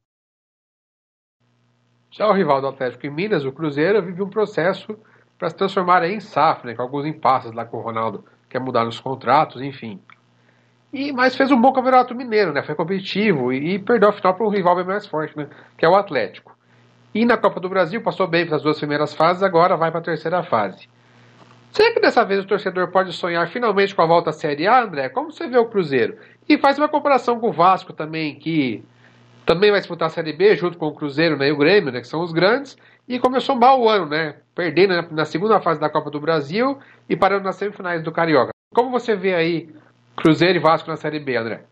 Já o rival do Atlético em Minas, o Cruzeiro, vive um processo para se transformar em SAF, né, com alguns impasses lá com o Ronaldo, quer mudar nos contratos, enfim. E, mas fez um bom campeonato mineiro, né? Foi competitivo e, e perdeu a final para um rival bem mais forte, né? Que é o Atlético. E na Copa do Brasil passou bem para as duas primeiras fases, agora vai para a terceira fase. Será que dessa vez o torcedor pode sonhar finalmente com a volta à Série A, André? Como você vê o Cruzeiro? E faz uma comparação com o Vasco também, que também vai disputar a Série B junto com o Cruzeiro né, e o Grêmio, né, que são os grandes, e começou mal o ano, né? Perdendo na segunda fase da Copa do Brasil e parando nas semifinais do Carioca. Como você vê aí Cruzeiro e Vasco na Série B, André.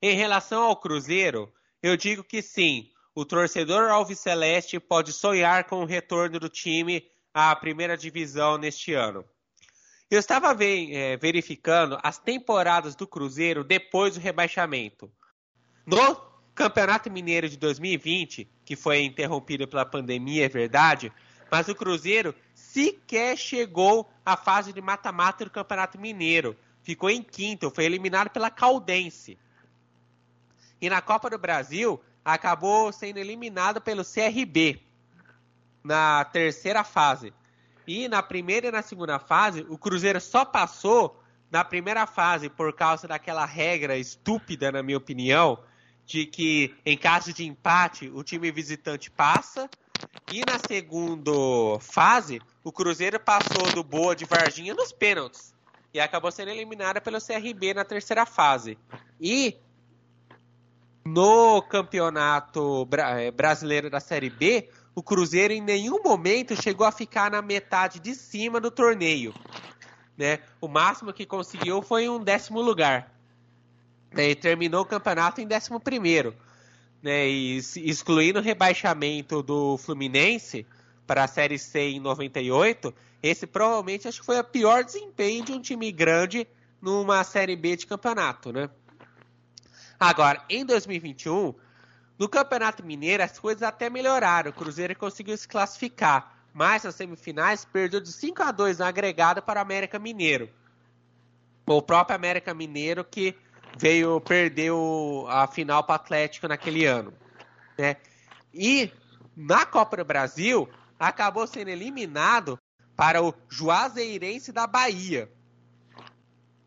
Em relação ao Cruzeiro, eu digo que sim, o torcedor alviceleste pode sonhar com o retorno do time à primeira divisão neste ano. Eu estava é, verificando as temporadas do Cruzeiro depois do rebaixamento. No Campeonato Mineiro de 2020, que foi interrompido pela pandemia, é verdade, mas o Cruzeiro sequer chegou à fase de mata-mata do Campeonato Mineiro. Ficou em quinto, foi eliminado pela Caldense. E na Copa do Brasil, acabou sendo eliminado pelo CRB na terceira fase. E na primeira e na segunda fase, o Cruzeiro só passou na primeira fase por causa daquela regra estúpida, na minha opinião, de que em caso de empate o time visitante passa e na segunda fase, o Cruzeiro passou do Boa de Varginha nos pênaltis. E acabou sendo eliminada pelo CRB na terceira fase. E no campeonato eh, brasileiro da Série B, o Cruzeiro em nenhum momento chegou a ficar na metade de cima do torneio. Né? O máximo que conseguiu foi um décimo lugar. E terminou o campeonato em décimo primeiro né, e excluindo o rebaixamento do Fluminense para a Série C em 98, esse provavelmente acho que foi o pior desempenho de um time grande numa Série B de campeonato, né? Agora, em 2021, no Campeonato Mineiro as coisas até melhoraram, o Cruzeiro conseguiu se classificar, mas nas semifinais perdeu de 5 a 2 no agregado para o América Mineiro. O próprio América Mineiro que veio perder a final para o Atlético naquele ano. Né? E na Copa do Brasil, acabou sendo eliminado para o Juazeirense da Bahia,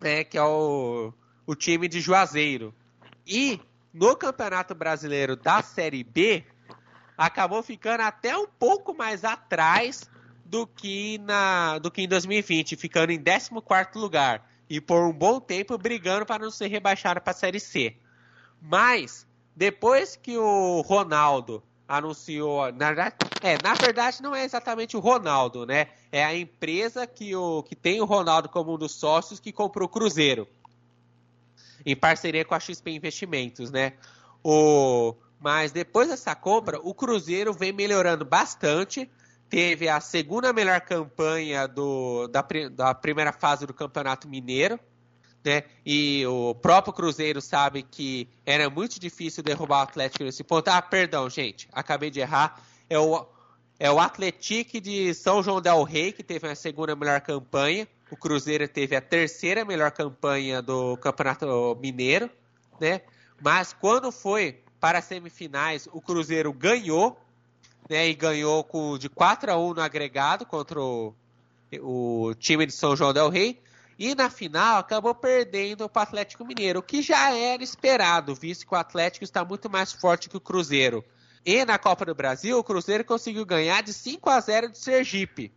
né, que é o, o time de Juazeiro. E no Campeonato Brasileiro da Série B, acabou ficando até um pouco mais atrás do que, na, do que em 2020, ficando em 14 lugar e por um bom tempo brigando para não ser rebaixado para a Série C. Mas, depois que o Ronaldo anunciou. Na verdade, é, na verdade, não é exatamente o Ronaldo, né? É a empresa que, o, que tem o Ronaldo como um dos sócios que comprou o Cruzeiro. Em parceria com a XP Investimentos, né? O, mas depois dessa compra, o Cruzeiro vem melhorando bastante. Teve a segunda melhor campanha do, da, da primeira fase do Campeonato Mineiro né? E o próprio Cruzeiro sabe que era muito difícil derrubar o Atlético nesse ponto. Ah, perdão, gente, acabei de errar. É o, é o Atlético de São João del Rei que teve a segunda melhor campanha. O Cruzeiro teve a terceira melhor campanha do Campeonato Mineiro, né? Mas quando foi para as semifinais, o Cruzeiro ganhou, né? E ganhou com, de 4 a 1 no agregado contra o, o time de São João del Rei. E na final acabou perdendo para o Atlético Mineiro, o que já era esperado, visto que o Atlético está muito mais forte que o Cruzeiro. E na Copa do Brasil, o Cruzeiro conseguiu ganhar de 5 a 0 do Sergipe.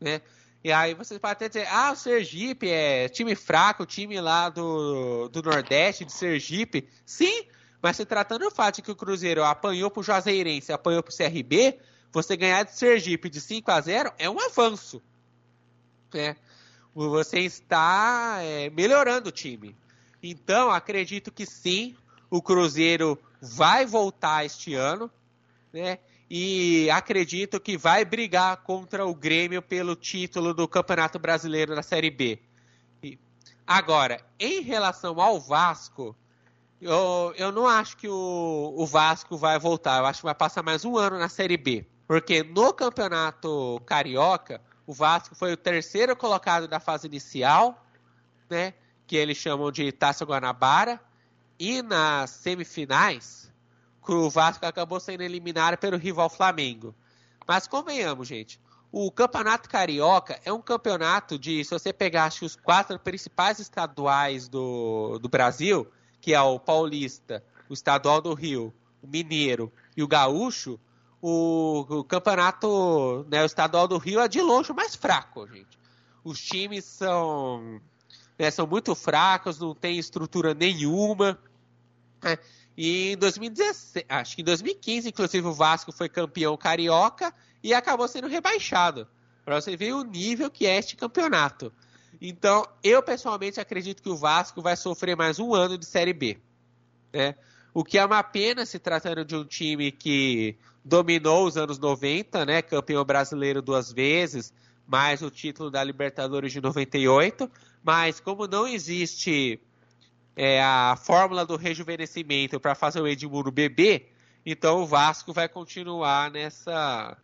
Né? E aí vocês podem até dizer, ah, o Sergipe é time fraco, time lá do, do Nordeste, de Sergipe. Sim, mas se tratando do fato de que o Cruzeiro apanhou para o Juazeirense, apanhou para o CRB, você ganhar de Sergipe de 5 a 0 é um avanço. Né? você está é, melhorando o time. Então, acredito que sim, o Cruzeiro vai voltar este ano, né? E acredito que vai brigar contra o Grêmio pelo título do Campeonato Brasileiro da Série B. Agora, em relação ao Vasco, eu, eu não acho que o, o Vasco vai voltar. Eu acho que vai passar mais um ano na Série B. Porque no Campeonato Carioca, o Vasco foi o terceiro colocado da fase inicial, né? Que eles chamam de Taça Guanabara. E nas semifinais, o Vasco acabou sendo eliminado pelo rival Flamengo. Mas convenhamos, gente. O Campeonato Carioca é um campeonato de, se você pegasse os quatro principais estaduais do, do Brasil, que é o Paulista, o Estadual do Rio, o Mineiro e o Gaúcho, o, o campeonato né, o estadual do Rio é de longe o mais fraco, gente. Os times são, né, são muito fracos, não tem estrutura nenhuma. Né? E em 2016, acho que em 2015, inclusive, o Vasco foi campeão carioca e acabou sendo rebaixado. Para você ver o nível que é este campeonato. Então, eu pessoalmente acredito que o Vasco vai sofrer mais um ano de Série B. Né? O que é uma pena se tratando de um time que dominou os anos 90, né? Campeão brasileiro duas vezes, mais o título da Libertadores de 98. Mas como não existe é, a fórmula do rejuvenescimento para fazer o Edmundo beber, então o Vasco vai continuar nessa,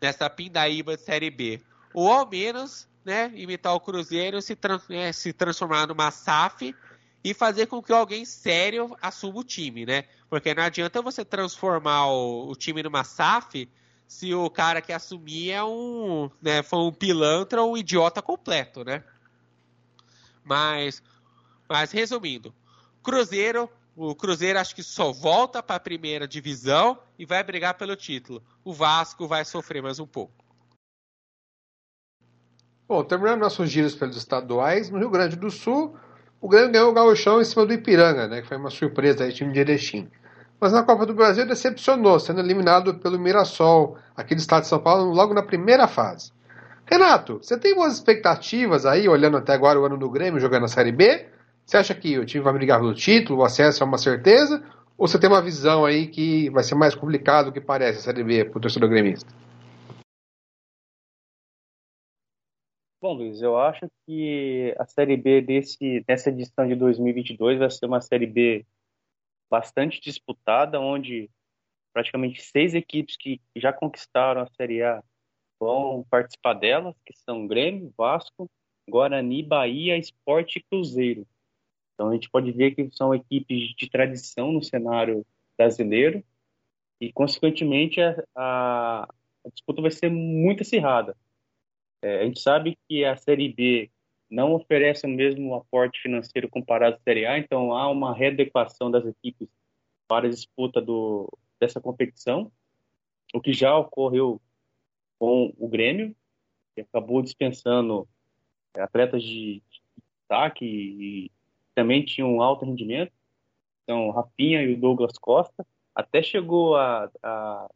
nessa pindaíba de Série B. Ou ao menos né, imitar o Cruzeiro se, trans, é, se transformar numa SAF e fazer com que alguém sério assuma o time, né? Porque não adianta você transformar o, o time numa SAF se o cara que assumir é um, né, foi um pilantra ou um idiota completo, né? Mas, mas resumindo, Cruzeiro, o Cruzeiro acho que só volta para a primeira divisão e vai brigar pelo título. O Vasco vai sofrer mais um pouco. Bom, terminando nossos giros pelos estaduais, no Rio Grande do Sul, o Grêmio ganhou o gauchão em cima do Ipiranga, né, que foi uma surpresa aí, time de Erechim. Mas na Copa do Brasil decepcionou, sendo eliminado pelo Mirassol, aqui do estado de São Paulo, logo na primeira fase. Renato, você tem boas expectativas aí, olhando até agora o ano do Grêmio jogando a Série B? Você acha que o time vai brigar pelo título, o acesso é uma certeza? Ou você tem uma visão aí que vai ser mais complicado do que parece a Série B para o torcedor gremista? Bom, Luiz, eu acho que a Série B desse, dessa edição de 2022 vai ser uma Série B bastante disputada, onde praticamente seis equipes que já conquistaram a Série A vão participar delas, que são Grêmio, Vasco, Guarani, Bahia, Esporte e Cruzeiro. Então a gente pode ver que são equipes de tradição no cenário brasileiro e, consequentemente, a, a a disputa vai ser muito acirrada. É, a gente sabe que a Série B não oferece o mesmo aporte financeiro comparado à Série A, então há uma readequação das equipes para a disputa do, dessa competição, o que já ocorreu com o Grêmio, que acabou dispensando é, atletas de destaque e também tinha um alto rendimento. Então, o Rafinha e o Douglas Costa até chegou a, a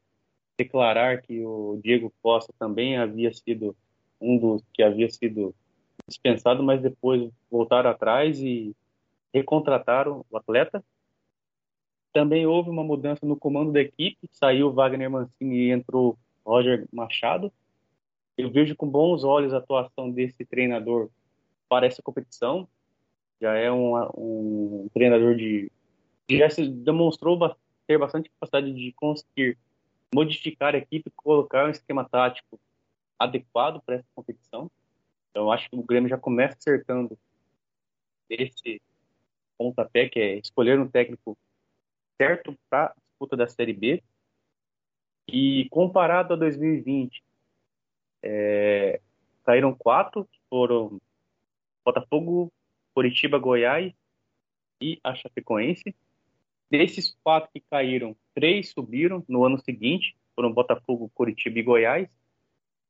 declarar que o Diego Costa também havia sido um dos que havia sido dispensado, mas depois voltaram atrás e recontrataram o atleta. Também houve uma mudança no comando da equipe, saiu Wagner Mancini e entrou Roger Machado. Eu vejo com bons olhos a atuação desse treinador para essa competição. Já é um, um treinador de já se demonstrou ter bastante capacidade de conseguir modificar a equipe, colocar um esquema tático adequado para essa competição. Então, acho que o Grêmio já começa acertando esse pontapé, que é escolher um técnico certo para a disputa da Série B. E comparado a 2020, é, caíram quatro, que foram Botafogo, Curitiba, Goiás e a Chapecoense. Desses quatro que caíram, três subiram no ano seguinte, foram Botafogo, Curitiba e Goiás.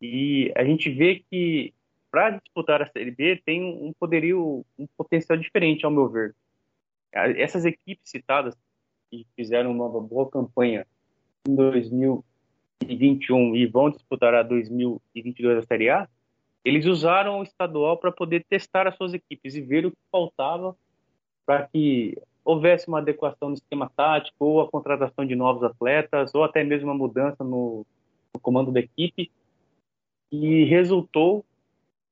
E a gente vê que para disputar a Série B tem um poderio, um potencial diferente, ao meu ver. Essas equipes citadas que fizeram uma boa campanha em 2021 e vão disputar a 2022 a Série A, eles usaram o estadual para poder testar as suas equipes e ver o que faltava para que houvesse uma adequação no esquema tático, ou a contratação de novos atletas, ou até mesmo uma mudança no, no comando da equipe, e resultou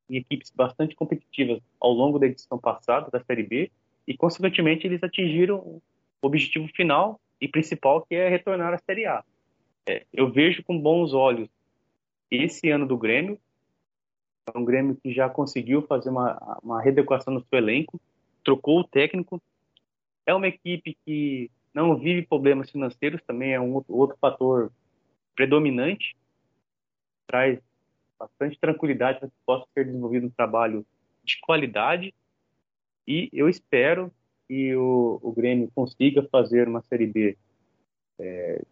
em equipes bastante competitivas ao longo da edição passada da Série B, e consequentemente eles atingiram o objetivo final e principal, que é retornar à Série A. É, eu vejo com bons olhos esse ano do Grêmio, é um Grêmio que já conseguiu fazer uma, uma redequação no seu elenco, trocou o técnico, é uma equipe que não vive problemas financeiros, também é um outro, outro fator predominante, traz bastante tranquilidade para que possa ser desenvolvido um trabalho de qualidade. E eu espero que o, o Grêmio consiga fazer uma Série B, é,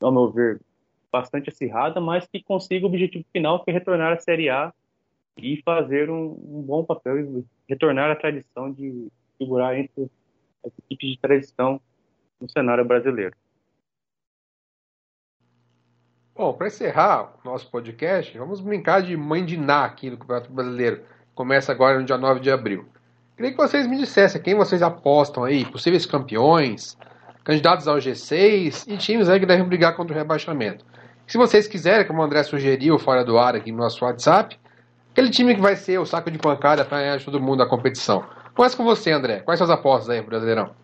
ao meu ver, bastante acirrada, mas que consiga o objetivo final, que é retornar à Série A e fazer um, um bom papel e retornar à tradição de figurar entre as equipes de tradição no cenário brasileiro. Bom, para encerrar o nosso podcast, vamos brincar de mãe de Ná aqui no Campeonato Brasileiro. Começa agora no dia 9 de abril. Queria que vocês me dissessem quem vocês apostam aí, possíveis campeões, candidatos ao G6 e times aí que devem brigar contra o rebaixamento. Se vocês quiserem, como o André sugeriu fora do ar aqui no nosso WhatsApp, aquele time que vai ser o saco de pancada para ganhar todo mundo da competição. Começa com você, André. Quais são as apostas aí, Brasileirão?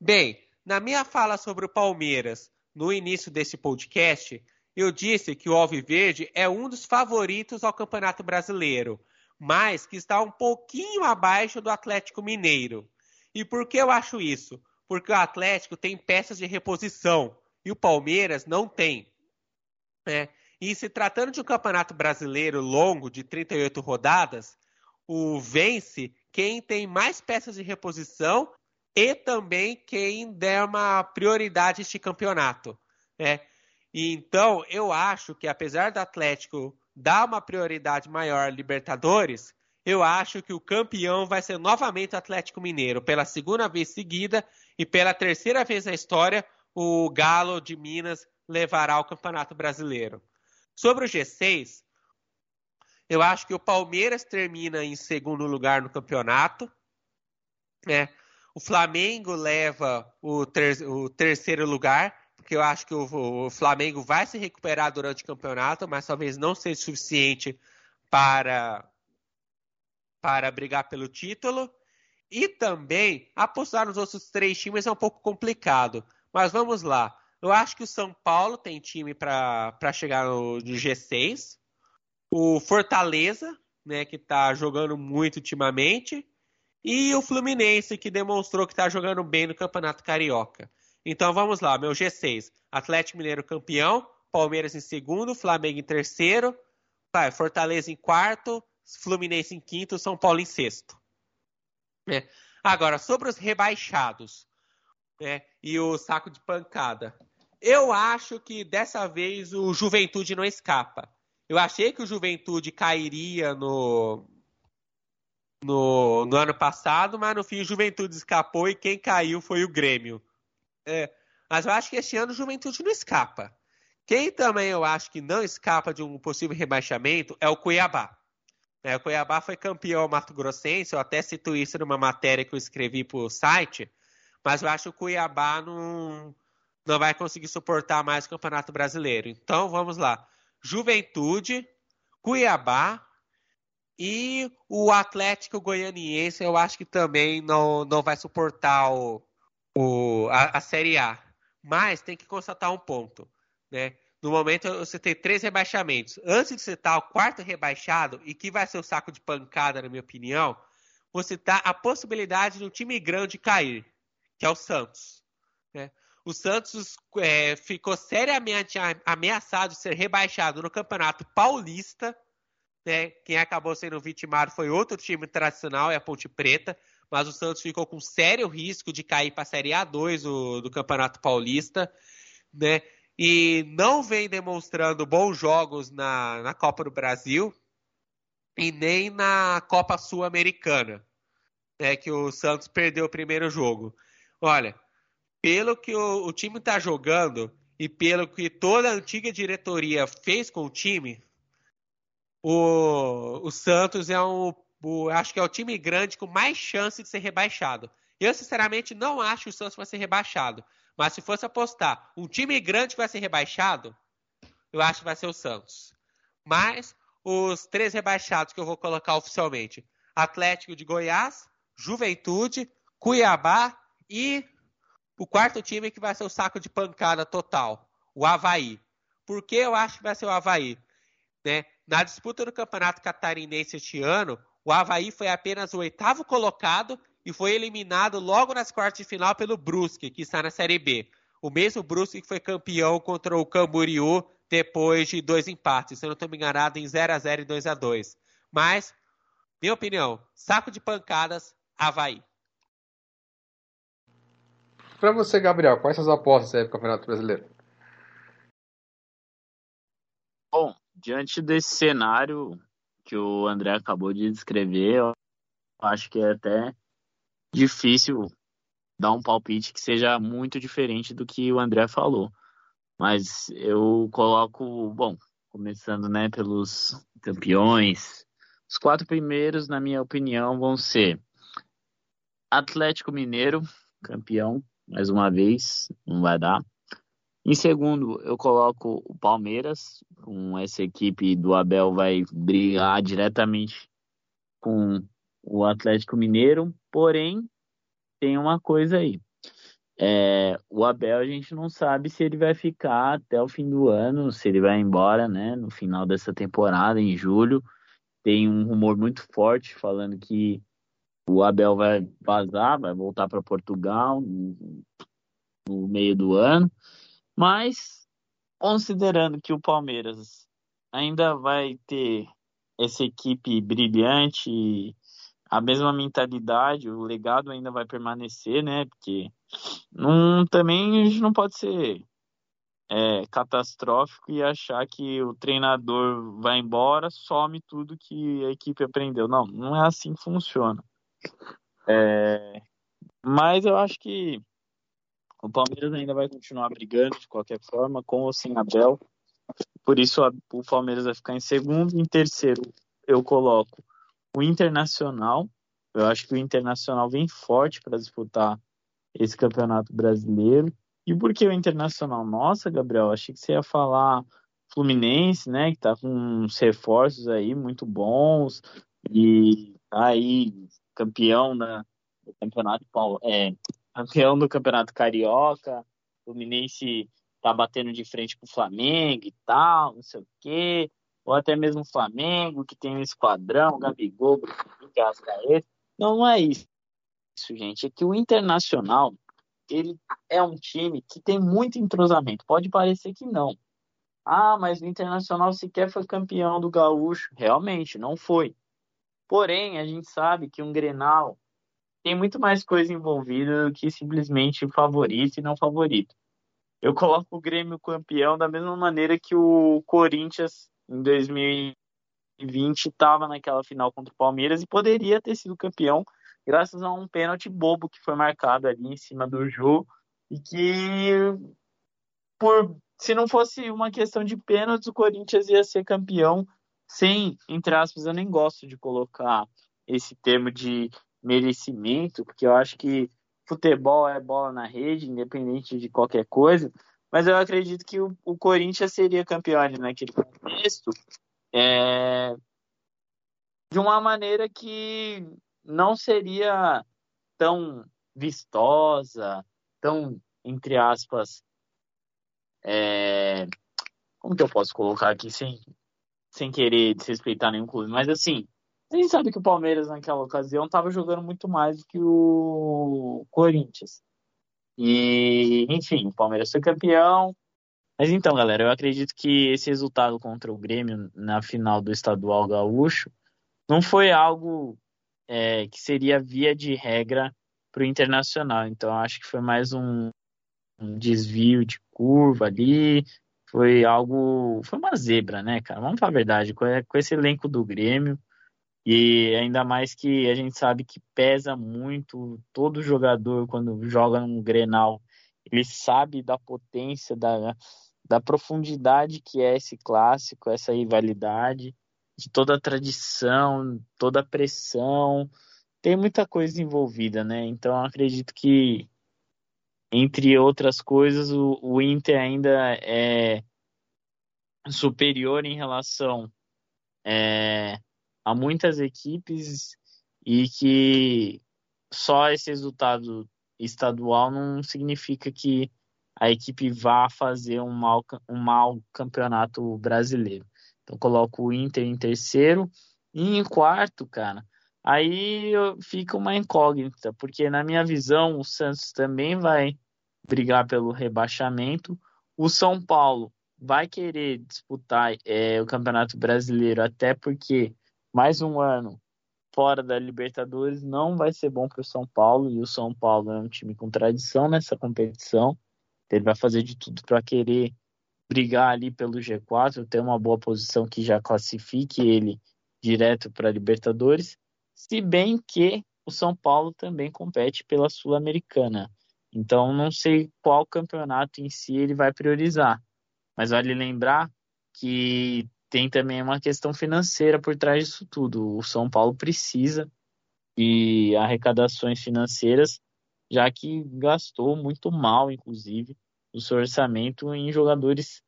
Bem, na minha fala sobre o Palmeiras no início desse podcast, eu disse que o Alviverde é um dos favoritos ao Campeonato Brasileiro, mas que está um pouquinho abaixo do Atlético Mineiro. E por que eu acho isso? Porque o Atlético tem peças de reposição e o Palmeiras não tem. É. E se tratando de um campeonato brasileiro longo, de 38 rodadas, o vence quem tem mais peças de reposição e também quem der uma prioridade a este campeonato. Né? E então, eu acho que apesar do Atlético dar uma prioridade maior à Libertadores, eu acho que o campeão vai ser novamente o Atlético Mineiro, pela segunda vez seguida e pela terceira vez na história, o Galo de Minas levará o Campeonato Brasileiro. Sobre o G6, eu acho que o Palmeiras termina em segundo lugar no campeonato. Né? O Flamengo leva o, ter o terceiro lugar, porque eu acho que o, o, Flamengo vai se recuperar durante o campeonato, mas talvez não seja suficiente para, para brigar pelo título. E também apostar nos outros três times é um pouco complicado. Mas vamos lá. Eu acho que o São Paulo tem time para chegar no, no G6 o Fortaleza, né, que está jogando muito ultimamente, e o Fluminense, que demonstrou que está jogando bem no Campeonato Carioca. Então vamos lá, meu G6. Atlético Mineiro campeão, Palmeiras em segundo, Flamengo em terceiro, vai, Fortaleza em quarto, Fluminense em quinto, São Paulo em sexto. É. Agora, sobre os rebaixados né, e o saco de pancada. Eu acho que dessa vez o Juventude não escapa. Eu achei que o Juventude cairia no, no, no ano passado, mas no fim o Juventude escapou e quem caiu foi o Grêmio. É, mas eu acho que esse ano o Juventude não escapa. Quem também eu acho que não escapa de um possível rebaixamento é o Cuiabá. É, o Cuiabá foi campeão Mato Grossense, eu até cito isso numa matéria que eu escrevi para o site, mas eu acho que o Cuiabá não, não vai conseguir suportar mais o Campeonato Brasileiro. Então vamos lá. Juventude, Cuiabá e o Atlético Goianiense, eu acho que também não, não vai suportar o, o, a, a Série A. Mas tem que constatar um ponto. Né? No momento você tem três rebaixamentos. Antes de citar o quarto rebaixado, e que vai ser o saco de pancada, na minha opinião, você tá a possibilidade de um time grande cair, que é o Santos. Né? O Santos é, ficou seriamente ameaçado de ser rebaixado no Campeonato Paulista. Né? Quem acabou sendo vitimado foi outro time tradicional, é a Ponte Preta. Mas o Santos ficou com sério risco de cair para a Série A2 do, do Campeonato Paulista. Né? E não vem demonstrando bons jogos na, na Copa do Brasil e nem na Copa Sul-Americana. Né? Que o Santos perdeu o primeiro jogo. Olha, pelo que o, o time está jogando e pelo que toda a antiga diretoria fez com o time, o, o Santos é um, o, acho que é o time grande com mais chance de ser rebaixado. Eu, sinceramente, não acho que o Santos vai ser rebaixado. Mas se fosse apostar um time grande que vai ser rebaixado, eu acho que vai ser o Santos. Mas os três rebaixados que eu vou colocar oficialmente: Atlético de Goiás, Juventude, Cuiabá e o quarto time que vai ser o saco de pancada total, o Havaí. Por que eu acho que vai ser o Havaí? Né? Na disputa do Campeonato Catarinense este ano, o Havaí foi apenas o oitavo colocado e foi eliminado logo nas quartas de final pelo Brusque, que está na Série B. O mesmo Brusque que foi campeão contra o Camboriú depois de dois empates, se eu não estou me enganado, em 0 a 0 e 2 a 2 Mas, minha opinião, saco de pancadas, Havaí. Para você, Gabriel, quais são as apostas aí para o Campeonato Brasileiro? Bom, diante desse cenário que o André acabou de descrever, eu acho que é até difícil dar um palpite que seja muito diferente do que o André falou. Mas eu coloco, bom, começando né, pelos campeões. Os quatro primeiros, na minha opinião, vão ser Atlético Mineiro, campeão mais uma vez, não vai dar. Em segundo, eu coloco o Palmeiras, com essa equipe do Abel vai brigar diretamente com o Atlético Mineiro, porém tem uma coisa aí. É, o Abel a gente não sabe se ele vai ficar até o fim do ano, se ele vai embora, né, no final dessa temporada, em julho. Tem um rumor muito forte falando que o Abel vai vazar, vai voltar para Portugal no, meio do ano. Mas, considerando que o Palmeiras ainda vai ter essa equipe brilhante, a mesma mentalidade, o legado ainda vai permanecer, né? Porque não, também a gente não pode ser é, catastrófico e achar que o treinador vai embora, some tudo que a equipe aprendeu. Não, não é assim que funciona. É, mas eu acho que o Palmeiras ainda vai continuar brigando de qualquer forma, com ou sem Abel. Por isso o Palmeiras vai ficar em segundo. Em terceiro, eu coloco o Internacional. Eu acho que o Internacional vem forte para disputar esse campeonato brasileiro. E por que o Internacional? Nossa, Gabriel, achei que você ia falar Fluminense, né? Que tá com uns reforços aí muito bons. E tá aí campeão da, do campeonato é, campeão do campeonato carioca, o Fluminense tá batendo de frente com o Flamengo e tal, não sei o quê, ou até mesmo o Flamengo, que tem um esquadrão, Gabigol, Gascaeta. Não, não é isso, gente. É que o Internacional ele é um time que tem muito entrosamento. Pode parecer que não. Ah, mas o Internacional sequer foi campeão do Gaúcho. Realmente, não foi. Porém, a gente sabe que um Grenal tem muito mais coisa envolvida do que simplesmente favorito e não favorito. Eu coloco o Grêmio campeão da mesma maneira que o Corinthians em 2020 estava naquela final contra o Palmeiras e poderia ter sido campeão graças a um pênalti bobo que foi marcado ali em cima do Jô e que por se não fosse uma questão de pênaltis o Corinthians ia ser campeão sem, entre aspas, eu nem gosto de colocar esse termo de merecimento, porque eu acho que futebol é bola na rede, independente de qualquer coisa, mas eu acredito que o, o Corinthians seria campeão naquele contexto é, de uma maneira que não seria tão vistosa, tão, entre aspas, é, como que eu posso colocar aqui sem, sem querer desrespeitar nenhum clube, mas assim, a gente sabe que o Palmeiras naquela ocasião estava jogando muito mais do que o Corinthians. E, enfim, o Palmeiras foi campeão. Mas então, galera, eu acredito que esse resultado contra o Grêmio na final do Estadual Gaúcho não foi algo é, que seria via de regra para o Internacional. Então, acho que foi mais um, um desvio de curva ali, foi algo. Foi uma zebra, né, cara? Vamos falar a verdade, com, com esse elenco do Grêmio. E ainda mais que a gente sabe que pesa muito todo jogador quando joga num Grenal. Ele sabe da potência, da, da profundidade que é esse clássico, essa rivalidade, de toda a tradição, toda a pressão. Tem muita coisa envolvida, né? Então acredito que entre outras coisas, o, o Inter ainda é superior em relação é, a muitas equipes e que só esse resultado estadual não significa que a equipe vá fazer um mau, um mau campeonato brasileiro. Então coloco o Inter em terceiro e em quarto, cara. Aí fica uma incógnita, porque na minha visão o Santos também vai brigar pelo rebaixamento. O São Paulo vai querer disputar é, o Campeonato Brasileiro, até porque mais um ano fora da Libertadores não vai ser bom para o São Paulo. E o São Paulo é um time com tradição nessa competição. Ele vai fazer de tudo para querer brigar ali pelo G4, ter uma boa posição que já classifique ele direto para a Libertadores. Se bem que o São Paulo também compete pela Sul-Americana. Então, não sei qual campeonato em si ele vai priorizar. Mas vale lembrar que tem também uma questão financeira por trás disso tudo. O São Paulo precisa de arrecadações financeiras, já que gastou muito mal, inclusive, o seu orçamento em jogadores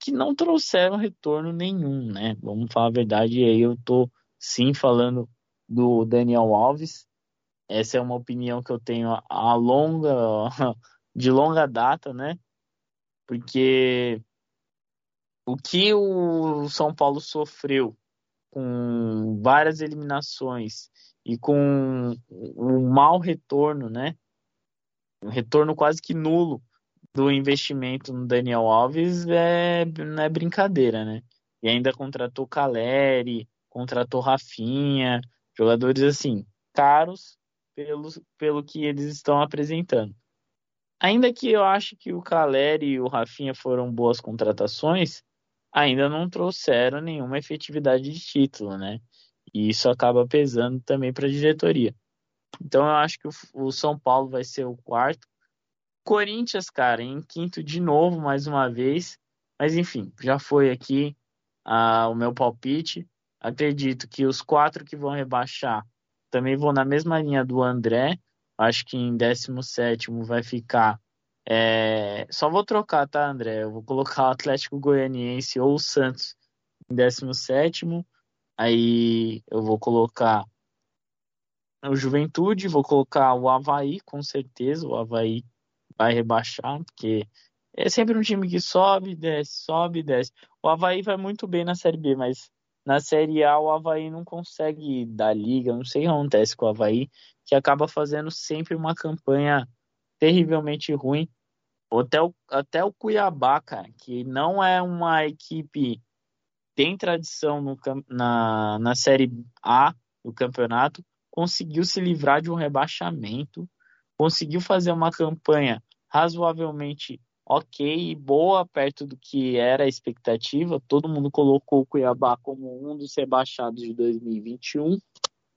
que não trouxeram retorno nenhum, né? Vamos falar a verdade, aí eu tô sim falando do Daniel Alves, essa é uma opinião que eu tenho a longa, de longa data, né? Porque o que o São Paulo sofreu com várias eliminações e com um mau retorno, né? Um retorno quase que nulo do investimento no Daniel Alves é, não é brincadeira, né? E ainda contratou Caleri, contratou Rafinha, jogadores assim, caros pelo, pelo que eles estão apresentando. Ainda que eu acho que o Caleri e o Rafinha foram boas contratações, ainda não trouxeram nenhuma efetividade de título, né? E isso acaba pesando também para a diretoria. Então eu acho que o, São Paulo vai ser o quarto. Corinthians, cara, em quinto de novo, mais uma vez. Mas enfim, já foi aqui ah, o meu palpite. Acredito que os quatro que vão rebaixar também vou na mesma linha do André. Acho que em 17 vai ficar. É... Só vou trocar, tá, André? Eu vou colocar o Atlético Goianiense ou o Santos em 17. Aí eu vou colocar o Juventude, vou colocar o Havaí, com certeza. O Havaí vai rebaixar, porque é sempre um time que sobe, desce, sobe, desce. O Havaí vai muito bem na Série B, mas na Série A, o Havaí não consegue dar liga, não sei o que acontece com o Havaí, que acaba fazendo sempre uma campanha terrivelmente ruim. Até o, até o Cuiabá, cara, que não é uma equipe tem tradição no, na, na Série A do campeonato, conseguiu se livrar de um rebaixamento, conseguiu fazer uma campanha razoavelmente ok, boa, perto do que era a expectativa. Todo mundo colocou o Cuiabá como um dos rebaixados de 2021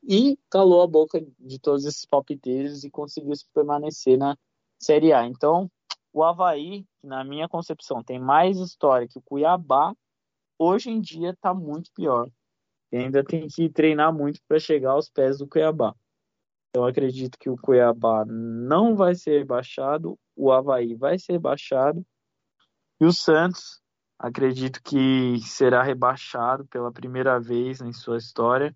e calou a boca de todos esses palpiteiros e conseguiu se permanecer na Série A. Então, o Havaí, na minha concepção, tem mais história que o Cuiabá, hoje em dia está muito pior. E ainda tem que treinar muito para chegar aos pés do Cuiabá. Eu acredito que o Cuiabá não vai ser baixado, o Havaí vai ser baixado e o Santos acredito que será rebaixado pela primeira vez em sua história.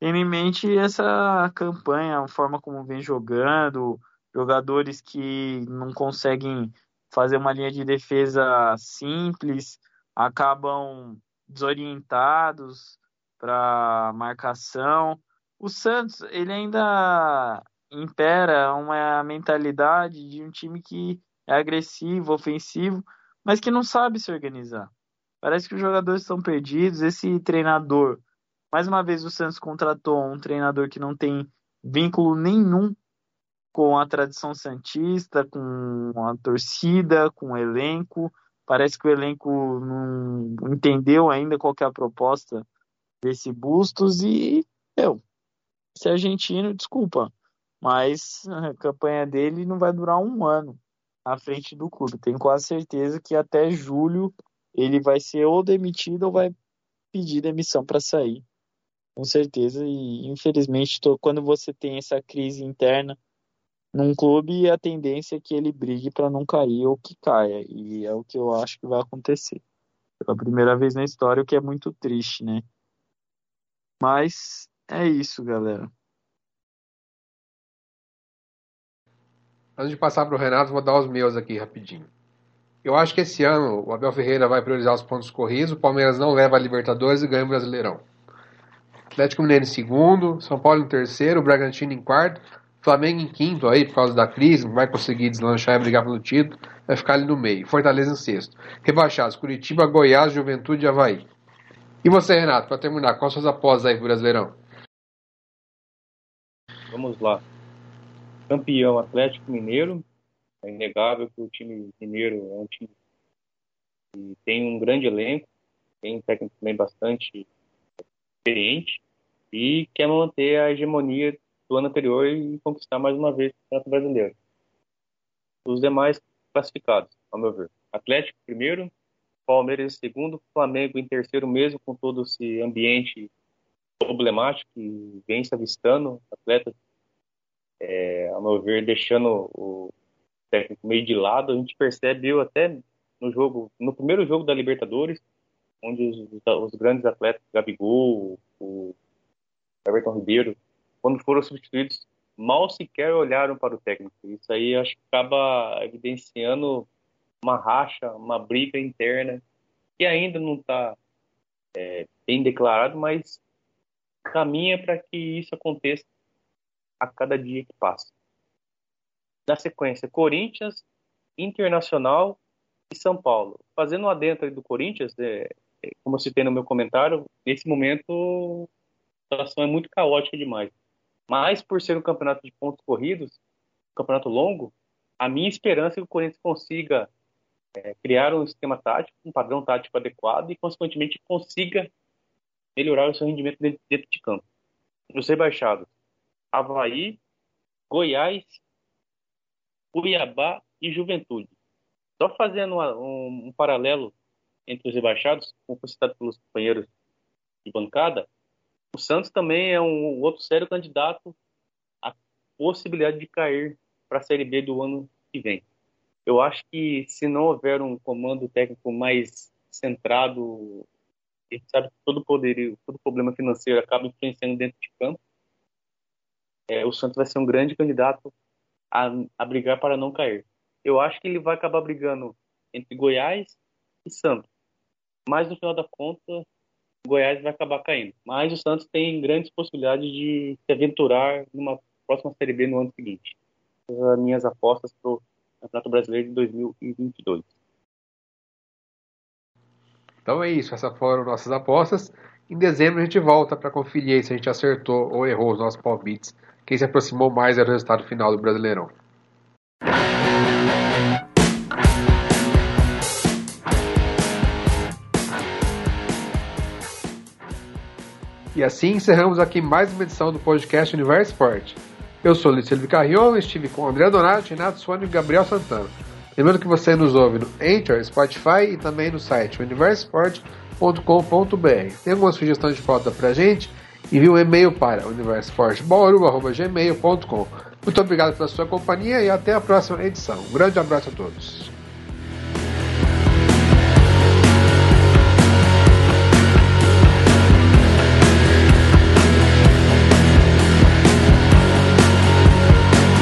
Tendo em mente essa campanha, a forma como vem jogando, jogadores que não conseguem fazer uma linha de defesa simples, acabam desorientados para marcação. O Santos, ele ainda impera uma mentalidade de um time que é agressivo, ofensivo, mas que não sabe se organizar. Parece que os jogadores estão perdidos. Esse treinador, mais uma vez, o Santos contratou um treinador que não tem vínculo nenhum com a tradição santista, com a torcida, com o elenco. Parece que o elenco não entendeu ainda qual é a proposta desse Bustos e, meu, esse argentino, desculpa, mas a campanha dele não vai durar um ano à frente do clube. Tenho quase certeza que até julho ele vai ser ou demitido ou vai pedir demissão para sair. Com certeza. E infelizmente, tô, quando você tem essa crise interna num clube, a tendência é que ele brigue para não cair ou que caia. E é o que eu acho que vai acontecer. Pela primeira vez na história, o que é muito triste, né? Mas é isso, galera. Antes de passar para o Renato, vou dar os meus aqui rapidinho. Eu acho que esse ano o Abel Ferreira vai priorizar os pontos corridos, o Palmeiras não leva a Libertadores e ganha o Brasileirão. Atlético Mineiro em segundo, São Paulo em terceiro, Bragantino em quarto, Flamengo em quinto aí, por causa da crise, não vai conseguir deslanchar e brigar pelo título, vai ficar ali no meio. Fortaleza em sexto. Rebaixados, Curitiba, Goiás, Juventude e Havaí. E você, Renato, para terminar, quais suas apostas aí pro Brasileirão? Vamos lá campeão Atlético Mineiro. É inegável que o time mineiro é um time que tem um grande elenco, tem um técnico também bastante experiente e quer manter a hegemonia do ano anterior e conquistar mais uma vez o Campeonato Brasileiro. Os demais classificados, ao meu ver. Atlético primeiro, Palmeiras em segundo, Flamengo em terceiro mesmo, com todo esse ambiente problemático que vem se avistando, atletas é, ao meu ver, deixando o técnico meio de lado. A gente percebe até no jogo, no primeiro jogo da Libertadores, onde os, os grandes atletas, Gabigol, o Everton Ribeiro, quando foram substituídos, mal sequer olharam para o técnico. Isso aí acho que acaba evidenciando uma racha, uma briga interna que ainda não está é, bem declarado, mas caminha para que isso aconteça a cada dia que passa. Na sequência, Corinthians, Internacional e São Paulo. Fazendo um adentro do Corinthians, é, é, como eu citei no meu comentário, nesse momento a situação é muito caótica demais. Mas por ser um campeonato de pontos corridos, um campeonato longo, a minha esperança é que o Corinthians consiga é, criar um sistema tático, um padrão tático adequado e, consequentemente, consiga melhorar o seu rendimento dentro, de campo. Nos rebaixados, Havaí, Goiás, Cuiabá e Juventude. Só fazendo uma, um, um, paralelo entre os rebaixados, como foi citado pelos companheiros de bancada, o Santos também é um outro sério candidato à possibilidade de cair para a Série B do ano que vem. Eu acho que se não houver um comando técnico mais centrado, a gente sabe que todo poder, todo problema financeiro acaba influenciando dentro de campo é, o Santos vai ser um grande candidato a, a brigar para não cair. Eu acho que ele vai acabar brigando entre Goiás e Santos. Mas no final da conta, Goiás vai acabar caindo. Mas o Santos tem grandes possibilidades de se aventurar numa próxima Série B no ano seguinte. as minhas apostas para o Campeonato Brasileiro de 2022. Então é isso, essas foram nossas apostas. Em dezembro a gente volta para conferir se a gente acertou ou errou os nossos palpites. Quem se aproximou mais é o resultado final do Brasileirão. E assim encerramos aqui mais uma edição do podcast Universo Esporte. Eu sou Silvio Carrion, estive com André Donato, Renato Sônia e Gabriel Santana. Lembrando que você nos ouve no Anchor, Spotify e também no site universesport.com.br. Tem alguma sugestão de pauta pra gente? Envie um e-mail para universosportbauru.gmail.com Muito obrigado pela sua companhia e até a próxima edição. Um grande abraço a todos.